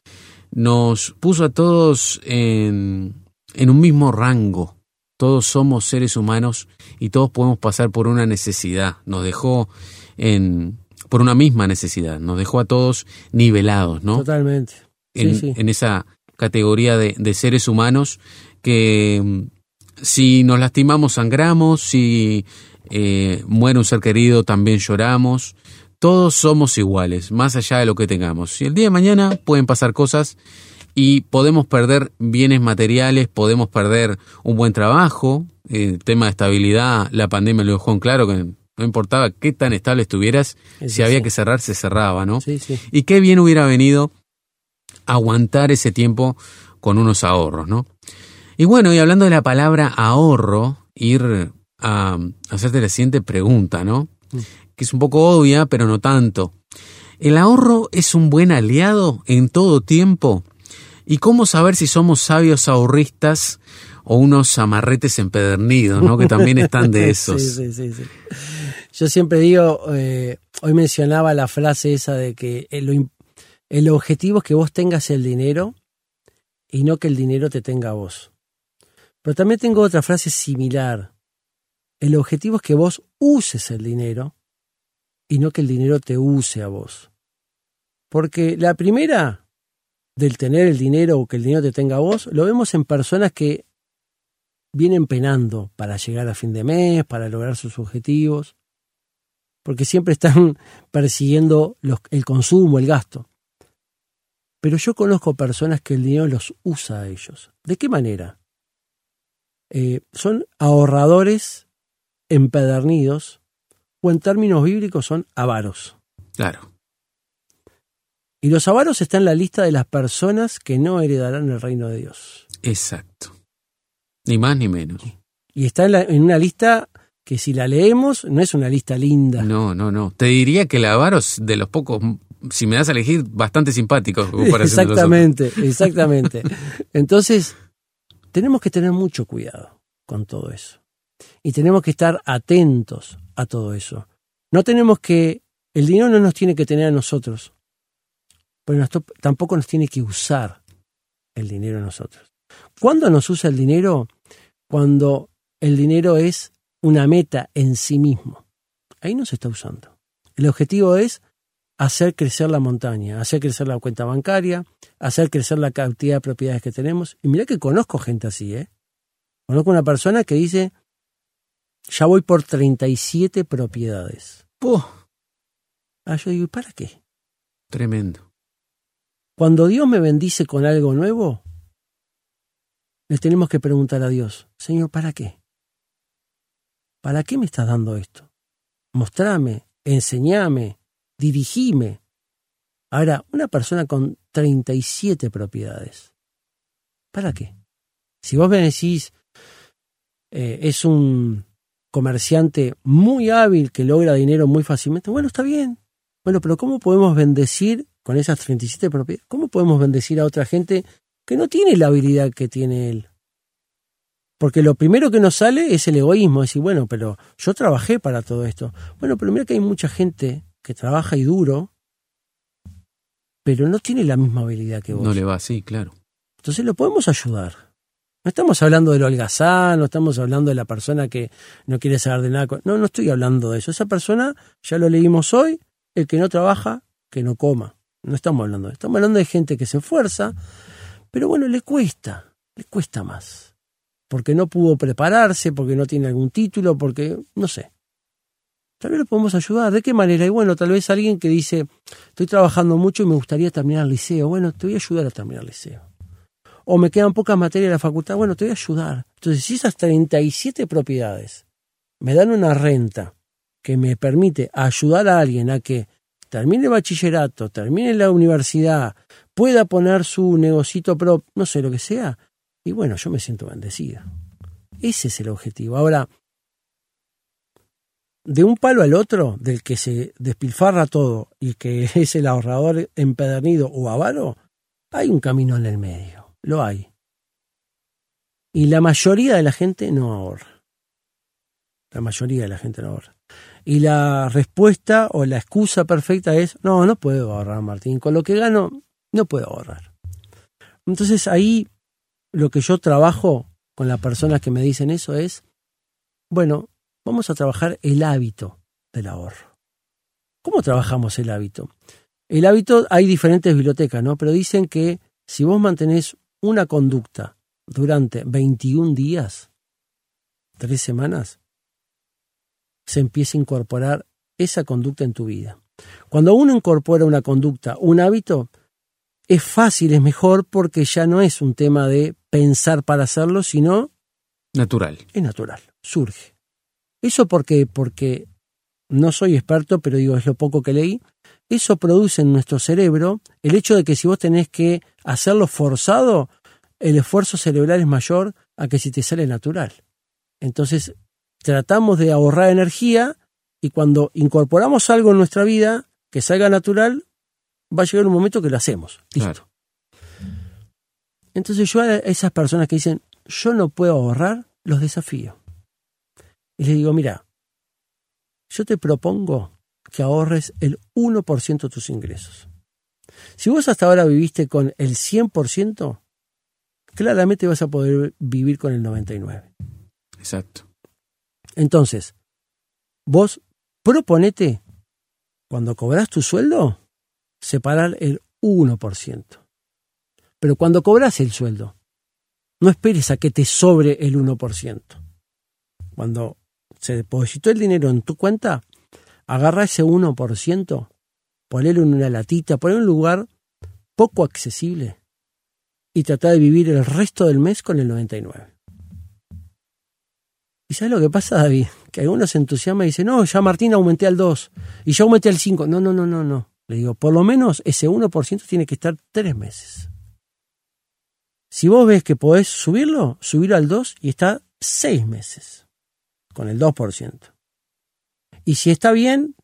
nos puso a todos en, en un mismo rango. Todos somos seres humanos y todos podemos pasar por una necesidad. Nos dejó en, por una misma necesidad, nos dejó a todos nivelados, ¿no? Totalmente. Sí, en, sí. en esa categoría de, de seres humanos que mm, si nos lastimamos sangramos, si eh, muere un ser querido también lloramos, todos somos iguales, más allá de lo que tengamos. Y el día de mañana pueden pasar cosas y podemos perder bienes materiales, podemos perder un buen trabajo, el tema de estabilidad, la pandemia lo dejó en claro que no importaba qué tan estable estuvieras, Es si había que cerrar, se cerraba, ¿no? Sí, sí. Y qué bien hubiera venido aguantar ese tiempo con unos ahorros, ¿no? Y bueno, y hablando de la palabra ahorro, ir a hacerte la siguiente pregunta, ¿no? Que es un poco obvia, pero no tanto. ¿El ahorro es un buen aliado en todo tiempo? ¿Y cómo saber si somos sabios ahorristas o unos amarretes empedernidos, ¿no? Que también están de esos. Sí, sí, sí. Yo siempre digo, eh, hoy mencionaba la frase esa de que el, im- el objetivo es que vos tengas el dinero y no que el dinero te tenga a vos. Pero también tengo otra frase similar, El objetivo es que vos uses el dinero y no que el dinero te use a vos. Porque la primera del tener el dinero o que el dinero te tenga a vos, lo vemos en personas que vienen penando para llegar a fin de mes, para lograr sus objetivos, porque siempre están persiguiendo los, el consumo, el gasto. Pero yo conozco personas que el dinero los usa a ellos. ¿De qué manera? Eh, son ahorradores empedernidos o en términos bíblicos son avaros. Claro. Y los avaros están en la lista de las personas que no heredarán el reino de Dios. Exacto. Ni más ni menos. Y está en, en una lista que si la leemos no es una lista linda. No, no, no. Te diría que el avaro es de los pocos, si me das a elegir, bastante simpáticos. Exactamente, exactamente. Entonces, tenemos que tener mucho cuidado con todo eso. Y tenemos que estar atentos a todo eso. No tenemos que, el dinero no nos tiene que tener a nosotros, pero nos, tampoco nos tiene que usar el dinero a nosotros. ¿Cuándo nos usa el dinero? Cuando el dinero es una meta en sí mismo. Ahí no se está usando. El objetivo es hacer crecer la montaña, hacer crecer la cuenta bancaria, hacer crecer la cantidad de propiedades que tenemos. Y mira que conozco gente así, ¿eh? Conozco una persona que dice, ya voy por 37 propiedades. ¡Puh! Ah, yo digo, ¿y para qué? Tremendo. Cuando Dios me bendice con algo nuevo, le tenemos que preguntar a Dios, Señor, ¿para qué? ¿Para qué me estás dando esto? Mostrame, enseñame, dirigime. Ahora, una persona con 37 propiedades, ¿para qué? Si vos me decís, eh, es un comerciante muy hábil que logra dinero muy fácilmente, bueno, está bien. Bueno, pero ¿cómo podemos bendecir con esas 37 propiedades? ¿Cómo podemos bendecir a otra gente que no tiene la habilidad que tiene él? Porque lo primero que nos sale es el egoísmo, decir, bueno, pero yo trabajé para todo esto. Bueno, pero mira que hay mucha gente que trabaja y duro, pero no tiene la misma habilidad que vos. No le va así, claro. Entonces lo podemos ayudar. No estamos hablando del holgazán, no estamos hablando de la persona que no quiere saber de nada. No, no estoy hablando de eso. Esa persona, ya lo leímos hoy, el que no trabaja, que no coma. No estamos hablando de eso. Estamos hablando de gente que se esfuerza, pero bueno, le cuesta, le cuesta más. Porque no pudo prepararse, porque no tiene algún título, porque no sé. Tal vez lo podemos ayudar. ¿De qué manera? Y bueno, tal vez alguien que dice, estoy trabajando mucho y me gustaría terminar el liceo. Bueno, te voy a ayudar a terminar el liceo o me quedan pocas materias de la facultad, bueno, te voy a ayudar. Entonces, si esas 37 propiedades me dan una renta que me permite ayudar a alguien a que termine el bachillerato, termine la universidad, pueda poner su negocito propio, no sé lo que sea, y bueno, yo me siento bendecida. Ese es el objetivo. Ahora, de un palo al otro, del que se despilfarra todo y que es el ahorrador empedernido o avaro, hay un camino en el medio. Lo hay. Y la mayoría de la gente no ahorra. La mayoría de la gente no ahorra. Y la respuesta o la excusa perfecta es, no, no puedo ahorrar, Martín. Con lo que gano, no puedo ahorrar. Entonces ahí lo que yo trabajo con las personas que me dicen eso es, bueno, vamos a trabajar el hábito del ahorro. ¿Cómo trabajamos el hábito? El hábito, hay diferentes bibliotecas, ¿no? Pero dicen que si vos mantenés una conducta durante 21 días, tres semanas, se empieza a incorporar esa conducta en tu vida. Cuando uno incorpora una conducta, un hábito, es fácil, es mejor porque ya no es un tema de pensar para hacerlo, sino natural. Es natural, surge. Eso porque porque no soy experto, pero digo, es lo poco que leí, eso produce en nuestro cerebro el hecho de que si vos tenés que hacerlo forzado, el esfuerzo cerebral es mayor a que si te sale natural. Entonces, tratamos de ahorrar energía y cuando incorporamos algo en nuestra vida que salga natural, va a llegar un momento que lo hacemos. Listo. Entonces yo a esas personas que dicen, yo no puedo ahorrar, los desafío. Y les digo, mira, yo te propongo que ahorres el 1% de tus ingresos. Si vos hasta ahora viviste con el 100%, claramente vas a poder vivir con el 99%. Exacto. Entonces, vos proponete, cuando cobras tu sueldo, separar el 1%. Pero cuando cobras el sueldo, no esperes a que te sobre el 1%. Cuando se depositó el dinero en tu cuenta, agarra ese 1%, ponelo en una latita, ponelo en un lugar poco accesible y trata de vivir el resto del mes con el 99. ¿Y sabes lo que pasa, David? Que algunos se entusiasman y dicen, no, ya Martín aumenté al 2 y yo aumenté al 5. No, no, no, no, no. Le digo, por lo menos ese 1% tiene que estar tres meses. Si vos ves que podés subirlo, subirlo al 2 y está seis meses con el 2%. Y si está bien,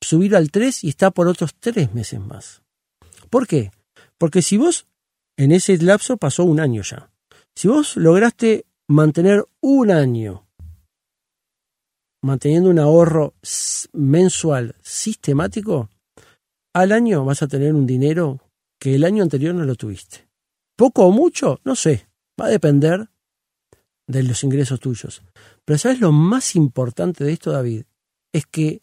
subirlo al 3 y está por otros tres meses más. ¿Por qué? Porque si vos, en ese lapso pasó un año ya, si vos lograste mantener un año manteniendo un ahorro mensual sistemático, al año vas a tener un dinero que el año anterior no lo tuviste. Poco o mucho, no sé, va a depender de los ingresos tuyos. Pero ¿sabes lo más importante de esto, David? Es que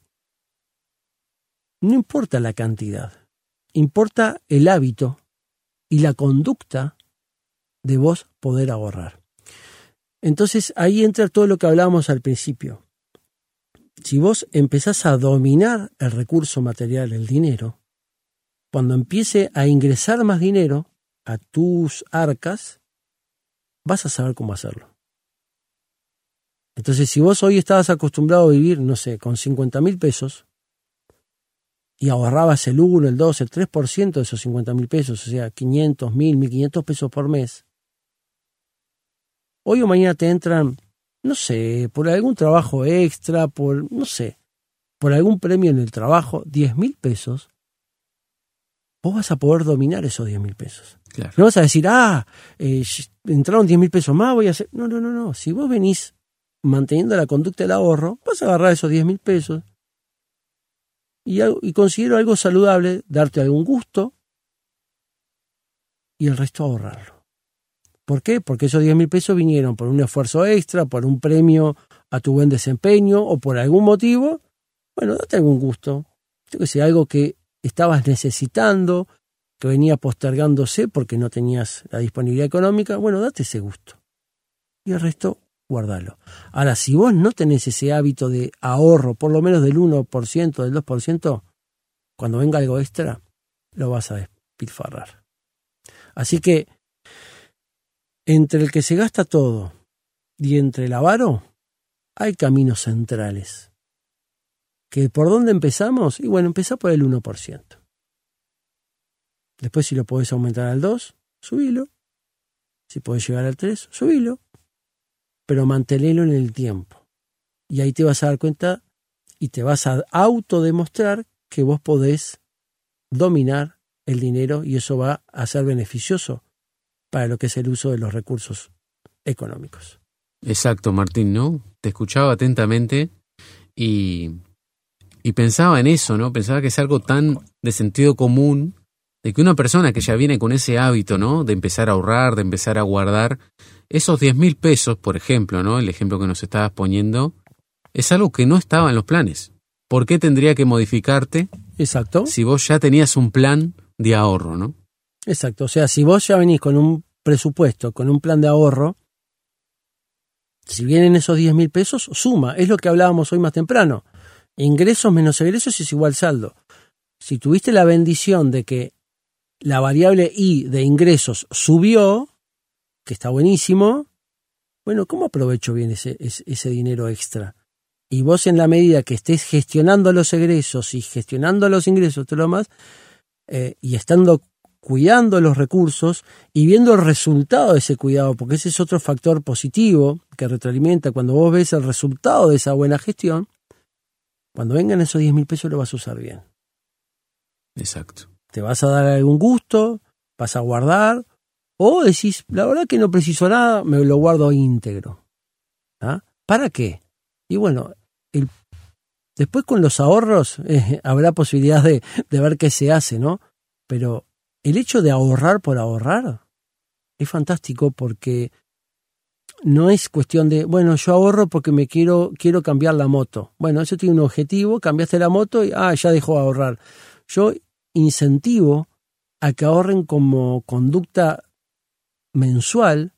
no importa la cantidad, importa el hábito y la conducta de vos poder ahorrar. Entonces ahí entra todo lo que hablábamos al principio. Si vos empezás a dominar el recurso material, el dinero, cuando empiece a ingresar más dinero a tus arcas, vas a saber cómo hacerlo. Entonces, si vos hoy estabas acostumbrado a vivir, no sé, con 50 mil pesos, y ahorrabas el 1, el 2, el 3% de esos 50 mil pesos, o sea, 500, 1000, 1500 pesos por mes, hoy o mañana te entran, no sé, por algún trabajo extra, por, no sé, por algún premio en el trabajo, 10 mil pesos, vos vas a poder dominar esos 10 mil pesos. No vas a decir, ah, eh, entraron 10 mil pesos más, voy a hacer... No, no, no, no. Si vos venís manteniendo la conducta del ahorro, vas a agarrar esos 10 mil pesos y, y considero algo saludable, darte algún gusto y el resto ahorrarlo. ¿Por qué? Porque esos 10 mil pesos vinieron por un esfuerzo extra, por un premio a tu buen desempeño o por algún motivo. Bueno, date algún gusto. Yo que sé, algo que estabas necesitando, que venía postergándose porque no tenías la disponibilidad económica. Bueno, date ese gusto. Y el resto, guardalo. Ahora, si vos no tenés ese hábito de ahorro, por lo menos del 1%, del 2%, cuando venga algo extra, lo vas a despilfarrar. Así que entre el que se gasta todo y entre el avaro, hay caminos centrales. ¿Que por dónde empezamos? Y bueno, empezá por el 1%. Después si lo podés aumentar al 2, subilo. Si podés llegar al 3, subilo. Pero manténelo en el tiempo. Y ahí te vas a dar cuenta y te vas a autodemostrar que vos podés dominar el dinero y eso va a ser beneficioso para lo que es el uso de los recursos económicos. Exacto, Martín, ¿no? Te escuchaba atentamente y, y pensaba en eso, ¿no? Pensaba que es algo tan de sentido común de que una persona que ya viene con ese hábito, ¿no? De empezar a ahorrar, de empezar a guardar, esos 10 mil pesos, por ejemplo, ¿no? El ejemplo que nos estabas poniendo, es algo que no estaba en los planes. ¿Por qué tendría que modificarte? Exacto. Si vos ya tenías un plan de ahorro, ¿no? Exacto, o sea, si vos ya venís con un presupuesto, con un plan de ahorro, si vienen esos 10 mil pesos, suma, es lo que hablábamos hoy más temprano. Ingresos menos egresos es igual saldo. Si tuviste la bendición de que la variable I de ingresos subió, que está buenísimo, bueno, ¿cómo aprovecho bien ese, ese, dinero extra? Y vos en la medida que estés gestionando los egresos y gestionando los ingresos, todo lo más, eh, y estando cuidando los recursos y viendo el resultado de ese cuidado, porque ese es otro factor positivo que retroalimenta. Cuando vos ves el resultado de esa buena gestión, cuando vengan esos 10 mil pesos lo vas a usar bien. Exacto. Te vas a dar algún gusto, vas a guardar, o decís, la verdad que no preciso nada, me lo guardo íntegro. ¿Ah? ¿Para qué? Y bueno, el, después con los ahorros eh, habrá posibilidad de, de ver qué se hace, ¿no? Pero el hecho de ahorrar por ahorrar es fantástico porque no es cuestión de, bueno, yo ahorro porque me quiero, quiero cambiar la moto. Bueno, eso tiene un objetivo, cambiaste la moto y, ah, ya dejó de ahorrar. Yo incentivo a que ahorren como conducta mensual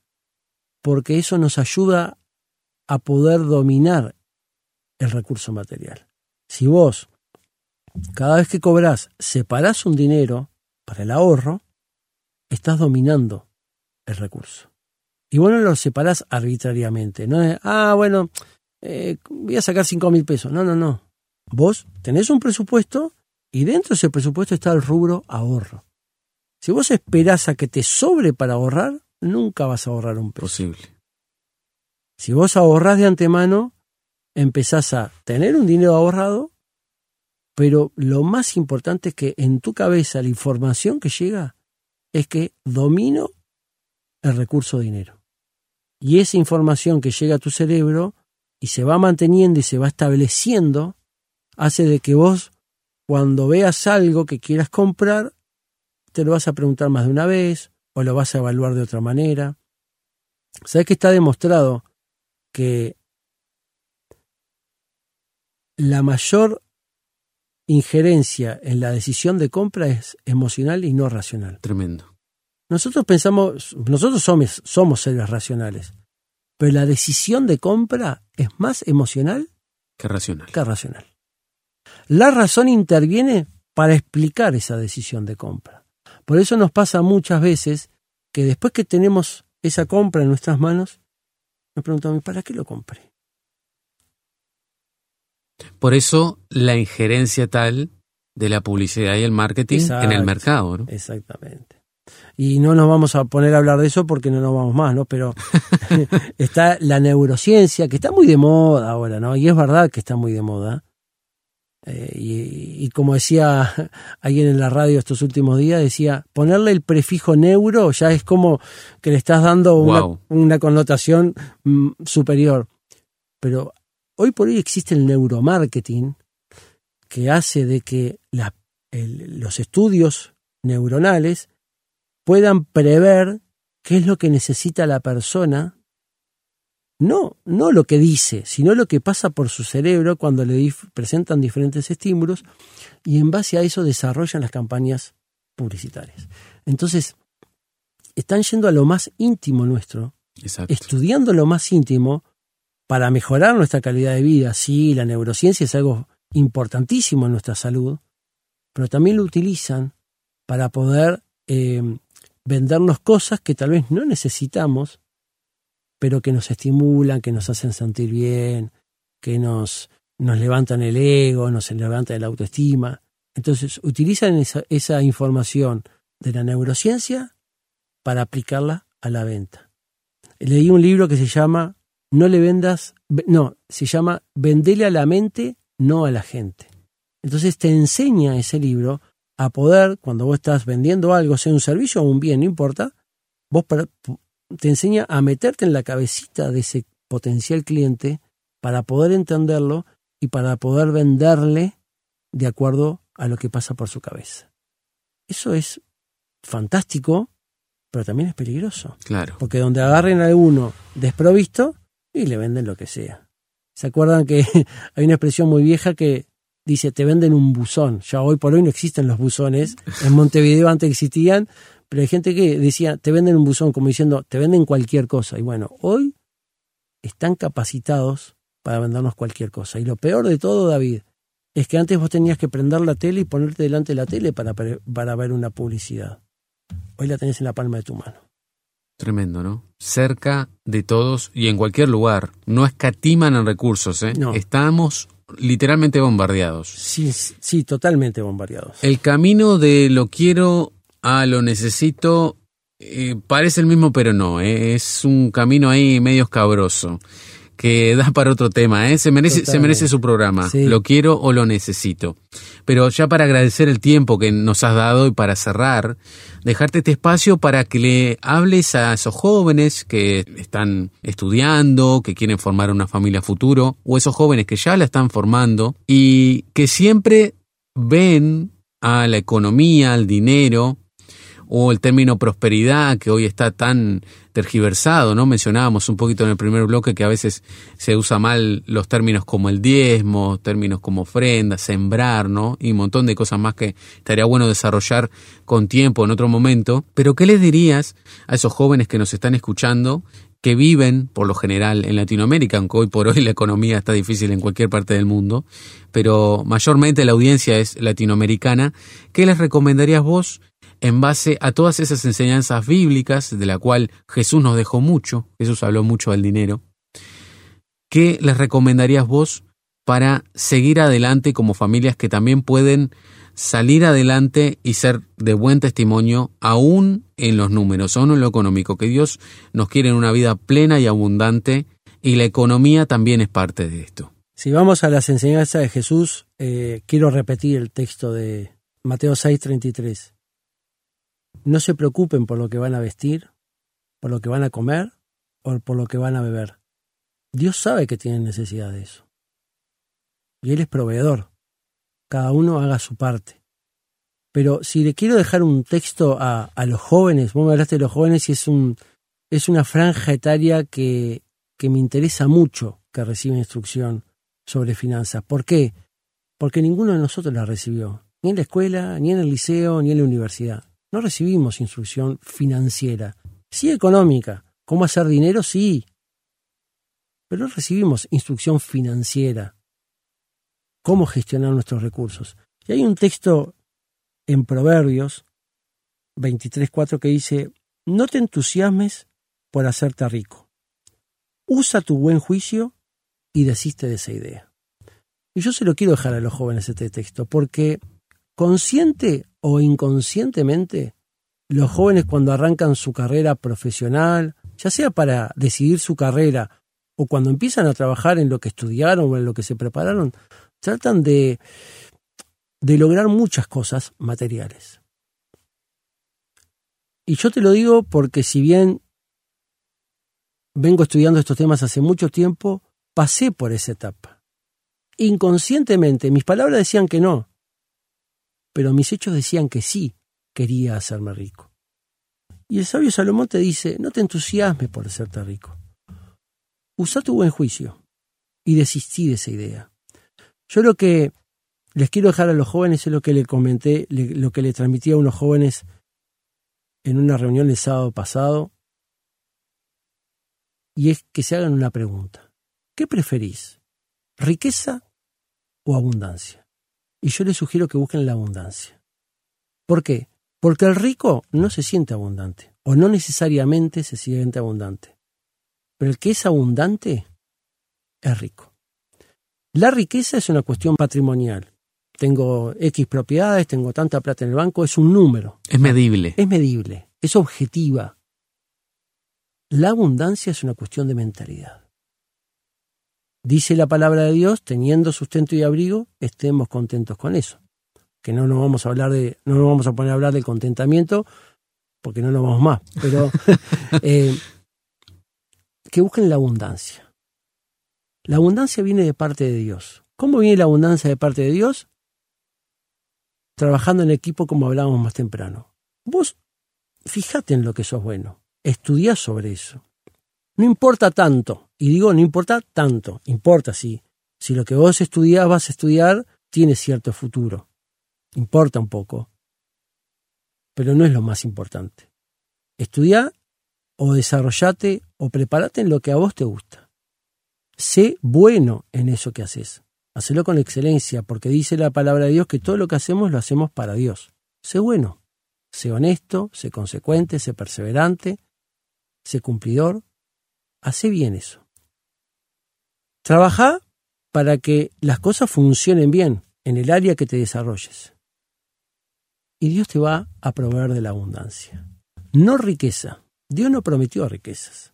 porque eso nos ayuda a poder dominar el recurso material. Si vos, cada vez que cobras, separás un dinero para el ahorro, estás dominando el recurso. Y vos no lo separás arbitrariamente. No es, ah, bueno, eh, voy a sacar cinco mil pesos. No, no, no. Vos tenés un presupuesto y dentro de ese presupuesto está el rubro ahorro. Si vos esperás a que te sobre para ahorrar, nunca vas a ahorrar un peso. Posible. Si vos ahorrás de antemano, empezás a tener un dinero ahorrado, pero lo más importante es que en tu cabeza la información que llega es que domino el recurso dinero. Y esa información que llega a tu cerebro y se va manteniendo y se va estableciendo, hace de que vos, cuando veas algo que quieras comprar, te lo vas a preguntar más de una vez o lo vas a evaluar de otra manera. ¿Sabes que está demostrado que la mayor injerencia en la decisión de compra es emocional y no racional? Tremendo. Nosotros pensamos, nosotros somos, somos seres racionales, pero la decisión de compra es más emocional Qué racional. que racional. La razón interviene para explicar esa decisión de compra. Por eso nos pasa muchas veces que después que tenemos esa compra en nuestras manos, nos preguntamos, ¿para qué lo compré? Por eso la injerencia tal de la publicidad y el marketing en el mercado. ¿no? Exactamente. Y no nos vamos a poner a hablar de eso porque no nos vamos más, ¿no? Pero está la neurociencia, que está muy de moda ahora, ¿no? Y es verdad que está muy de moda. Eh, y, y como decía alguien en la radio estos últimos días, decía, ponerle el prefijo neuro ya es como que le estás dando una, Wow. una connotación mm, superior. Pero hoy por hoy existe el neuromarketing que hace de que la- el- los estudios neuronales puedan prever qué es lo que necesita la persona, no, no lo que dice, sino lo que pasa por su cerebro cuando le dif- presentan diferentes estímulos y en base a eso desarrollan las campañas publicitarias. Entonces, están yendo a lo más íntimo nuestro, Exacto. estudiando lo más íntimo para mejorar nuestra calidad de vida. Sí, la neurociencia es algo importantísimo en nuestra salud, pero también lo utilizan para poder eh, vendernos cosas que tal vez no necesitamos, pero que nos estimulan, que nos hacen sentir bien, que nos, nos levantan el ego, nos levantan la autoestima. Entonces, utilizan esa, esa información de la neurociencia para aplicarla a la venta. Leí un libro que se llama No le vendas, no, se llama Vendele a la mente, no a la gente. Entonces te enseña ese libro a poder, cuando vos estás vendiendo algo, sea un servicio o un bien, no importa, vos para- te enseña a meterte en la cabecita de ese potencial cliente para poder entenderlo y para poder venderle de acuerdo a lo que pasa por su cabeza. Eso es fantástico, pero también es peligroso. Claro. Porque donde agarren a uno desprovisto y le venden lo que sea. ¿Se acuerdan que hay una expresión muy vieja que dice te venden un buzón? Ya hoy por hoy no existen los buzones. En Montevideo antes existían, pero hay gente que decía te venden un buzón, como diciendo te venden cualquier cosa. Y bueno, hoy están capacitados para vendernos cualquier cosa. Y lo peor de todo, David, es que antes vos tenías que prender la tele y ponerte delante de la tele para, para ver una publicidad. Hoy la tenés en la palma de tu mano. Tremendo, ¿no? Cerca de todos y en cualquier lugar. No escatiman en recursos, ¿eh? No. Estamos literalmente bombardeados. Sí, sí, totalmente bombardeados. El camino de lo quiero a lo necesito eh, parece el mismo, pero no. ¿eh? Es un camino ahí medio escabroso que da para otro tema. ¿eh? Se, merece, se Totalmente. merece su programa. Sí. Lo quiero o lo necesito. Pero ya para agradecer el tiempo que nos has dado y para cerrar, dejarte este espacio para que le hables a esos jóvenes que están estudiando, que quieren formar una familia futuro, o esos jóvenes que ya la están formando y que siempre ven a la economía, al dinero, o el término prosperidad que hoy está tan tergiversado, ¿no? Mencionábamos un poquito en el primer bloque que a veces se usa mal los términos como el diezmo, términos como ofrenda, sembrar, ¿no? Y un montón de cosas más que estaría bueno desarrollar con tiempo en otro momento. Pero ¿qué les dirías a esos jóvenes que nos están escuchando que viven, por lo general, en Latinoamérica, aunque hoy por hoy la economía está difícil en cualquier parte del mundo, pero mayormente la audiencia es latinoamericana, ¿qué les recomendarías vos en base a todas esas enseñanzas bíblicas, de la cual Jesús nos dejó mucho, Jesús habló mucho del dinero? ¿Qué les recomendarías vos para seguir adelante como familias que también pueden salir adelante y ser de buen testimonio aún en los números, aún en lo económico, que Dios nos quiere en una vida plena y abundante y la economía también es parte de esto. Si vamos a las enseñanzas de Jesús, eh, quiero repetir el texto de Mateo 6:33. No se preocupen por lo que van a vestir, por lo que van a comer o por lo que van a beber. Dios sabe que tienen necesidad de eso. Y Él es proveedor cada uno haga su parte. Pero si le quiero dejar un texto a, los jóvenes, vos me hablaste de los jóvenes y es, un, es una franja etaria que, que me interesa mucho que reciba instrucción sobre finanzas. ¿Por qué? Porque ninguno de nosotros la recibió, ni en la escuela, ni en el liceo, ni en la universidad. No recibimos instrucción financiera, sí económica. ¿Cómo hacer dinero? Sí. Pero no recibimos instrucción financiera cómo gestionar nuestros recursos. Y hay un texto en Proverbios 23.4 que dice, no te entusiasmes por hacerte rico. Usa tu buen juicio y desiste de esa idea. Y yo se lo quiero dejar a los jóvenes este texto, porque consciente o inconscientemente, los jóvenes cuando arrancan su carrera profesional, ya sea para decidir su carrera o cuando empiezan a trabajar en lo que estudiaron o en lo que se prepararon, tratan de, de lograr muchas cosas materiales. Y yo te lo digo porque si bien vengo estudiando estos temas hace mucho tiempo, pasé por esa etapa. Inconscientemente, mis palabras decían que no, pero mis hechos decían que sí quería hacerme rico. Y el sabio Salomón te dice, no te entusiasmes por hacerte rico. Usa tu buen juicio y desistí de esa idea. Yo lo que les quiero dejar a los jóvenes es lo que le comenté, lo que le transmití a unos jóvenes en una reunión el sábado pasado, y es que se hagan una pregunta. ¿Qué preferís? ¿Riqueza o abundancia? Y yo les sugiero que busquen la abundancia. ¿Por qué? Porque el rico no se siente abundante, o no necesariamente se siente abundante. Pero el que es abundante es rico. La riqueza es una cuestión patrimonial. Tengo X propiedades, tengo tanta plata en el banco, es un número. Es medible. Es medible, es objetiva. La abundancia es una cuestión de mentalidad. Dice la palabra de Dios, teniendo sustento y abrigo, estemos contentos con eso. Que no nos vamos a hablar de, no nos vamos a poner a hablar del contentamiento, porque no nos vamos más. Pero eh, que busquen la abundancia. La abundancia viene de parte de Dios. ¿Cómo viene la abundancia de parte de Dios? Trabajando en equipo como hablábamos más temprano. Vos fíjate en lo que sos bueno, estudiá sobre eso. No importa tanto, y digo no importa tanto, importa sí. Si lo que vos estudiás vas a estudiar, tiene cierto futuro. Importa un poco, pero no es lo más importante. Estudiá o desarrollate o prepárate en lo que a vos te gusta. Sé bueno en eso que haces. Hacelo con excelencia, porque dice la palabra de Dios que todo lo que hacemos lo hacemos para Dios. Sé bueno, sé honesto, sé consecuente, sé perseverante, sé cumplidor. Hace bien eso. Trabaja para que las cosas funcionen bien en el área que te desarrolles. Y Dios te va a proveer de la abundancia. No riqueza. Dios no prometió riquezas.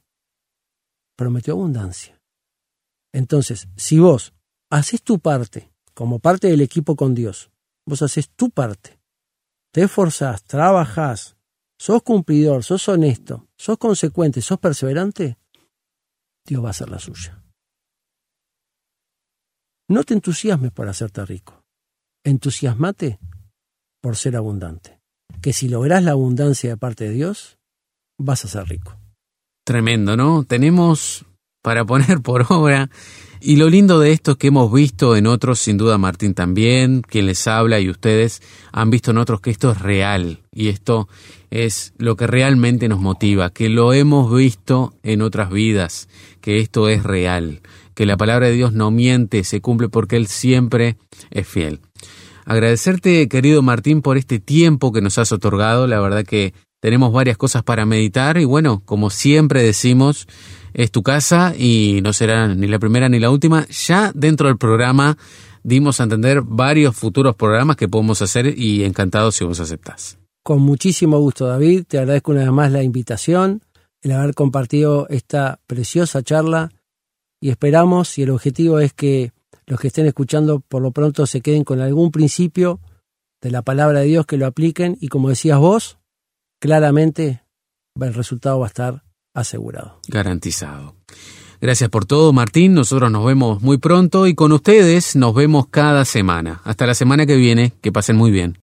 Prometió abundancia. Entonces, si vos haces tu parte, como parte del equipo con Dios, vos haces tu parte, te esforzás, trabajás, sos cumplidor, sos honesto, sos consecuente, sos perseverante, Dios va a hacer la suya. No te entusiasmes por hacerte rico, entusiasmate por ser abundante. que si lográs la abundancia de parte de Dios, vas a ser rico. Tremendo, ¿no? Tenemos para poner por obra y lo lindo de esto es que hemos visto en otros, sin duda Martín también, quien les habla y ustedes han visto en otros que esto es real y esto es lo que realmente nos motiva, que lo hemos visto en otras vidas, que esto es real, que la palabra de Dios no miente, se cumple porque Él siempre es fiel. Agradecerte, querido Martín, por este tiempo que nos has otorgado, la verdad que tenemos varias cosas para meditar y bueno, como siempre decimos, es tu casa y no será ni la primera ni la última. Ya dentro del programa dimos a entender varios futuros programas que podemos hacer y encantado si vos aceptás. Con muchísimo gusto, David. Te agradezco una vez más la invitación, el haber compartido esta preciosa charla y esperamos y el objetivo es que los que estén escuchando por lo pronto se queden con algún principio de la palabra de Dios que lo apliquen y como decías vos, claramente el resultado va a estar asegurado. Garantizado. Gracias por todo, Martín. Nosotros nos vemos muy pronto y con ustedes nos vemos cada semana. Hasta la semana que viene. Que pasen muy bien.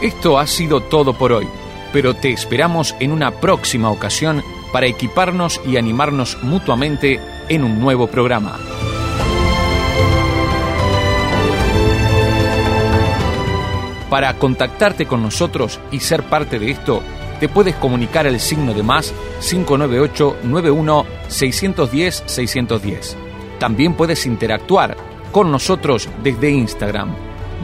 Esto ha sido todo por hoy, pero te esperamos en una próxima ocasión para equiparnos y animarnos mutuamente en un nuevo programa. Para contactarte con nosotros y ser parte de esto, te puedes comunicar al signo de más 598 91 610 610. También puedes interactuar con nosotros desde Instagram.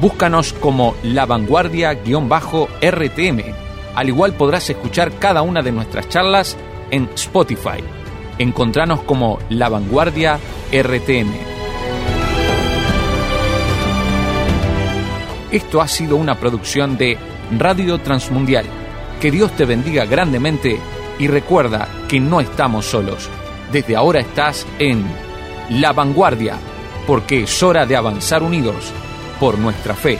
Búscanos como La Vanguardia-RTM. Al igual podrás escuchar cada una de nuestras charlas en Spotify. Encontranos como La Vanguardia RTM. Esto ha sido una producción de Radio Transmundial. Que Dios te bendiga grandemente y recuerda que no estamos solos. Desde ahora estás en La Vanguardia, porque es hora de avanzar unidos por nuestra fe.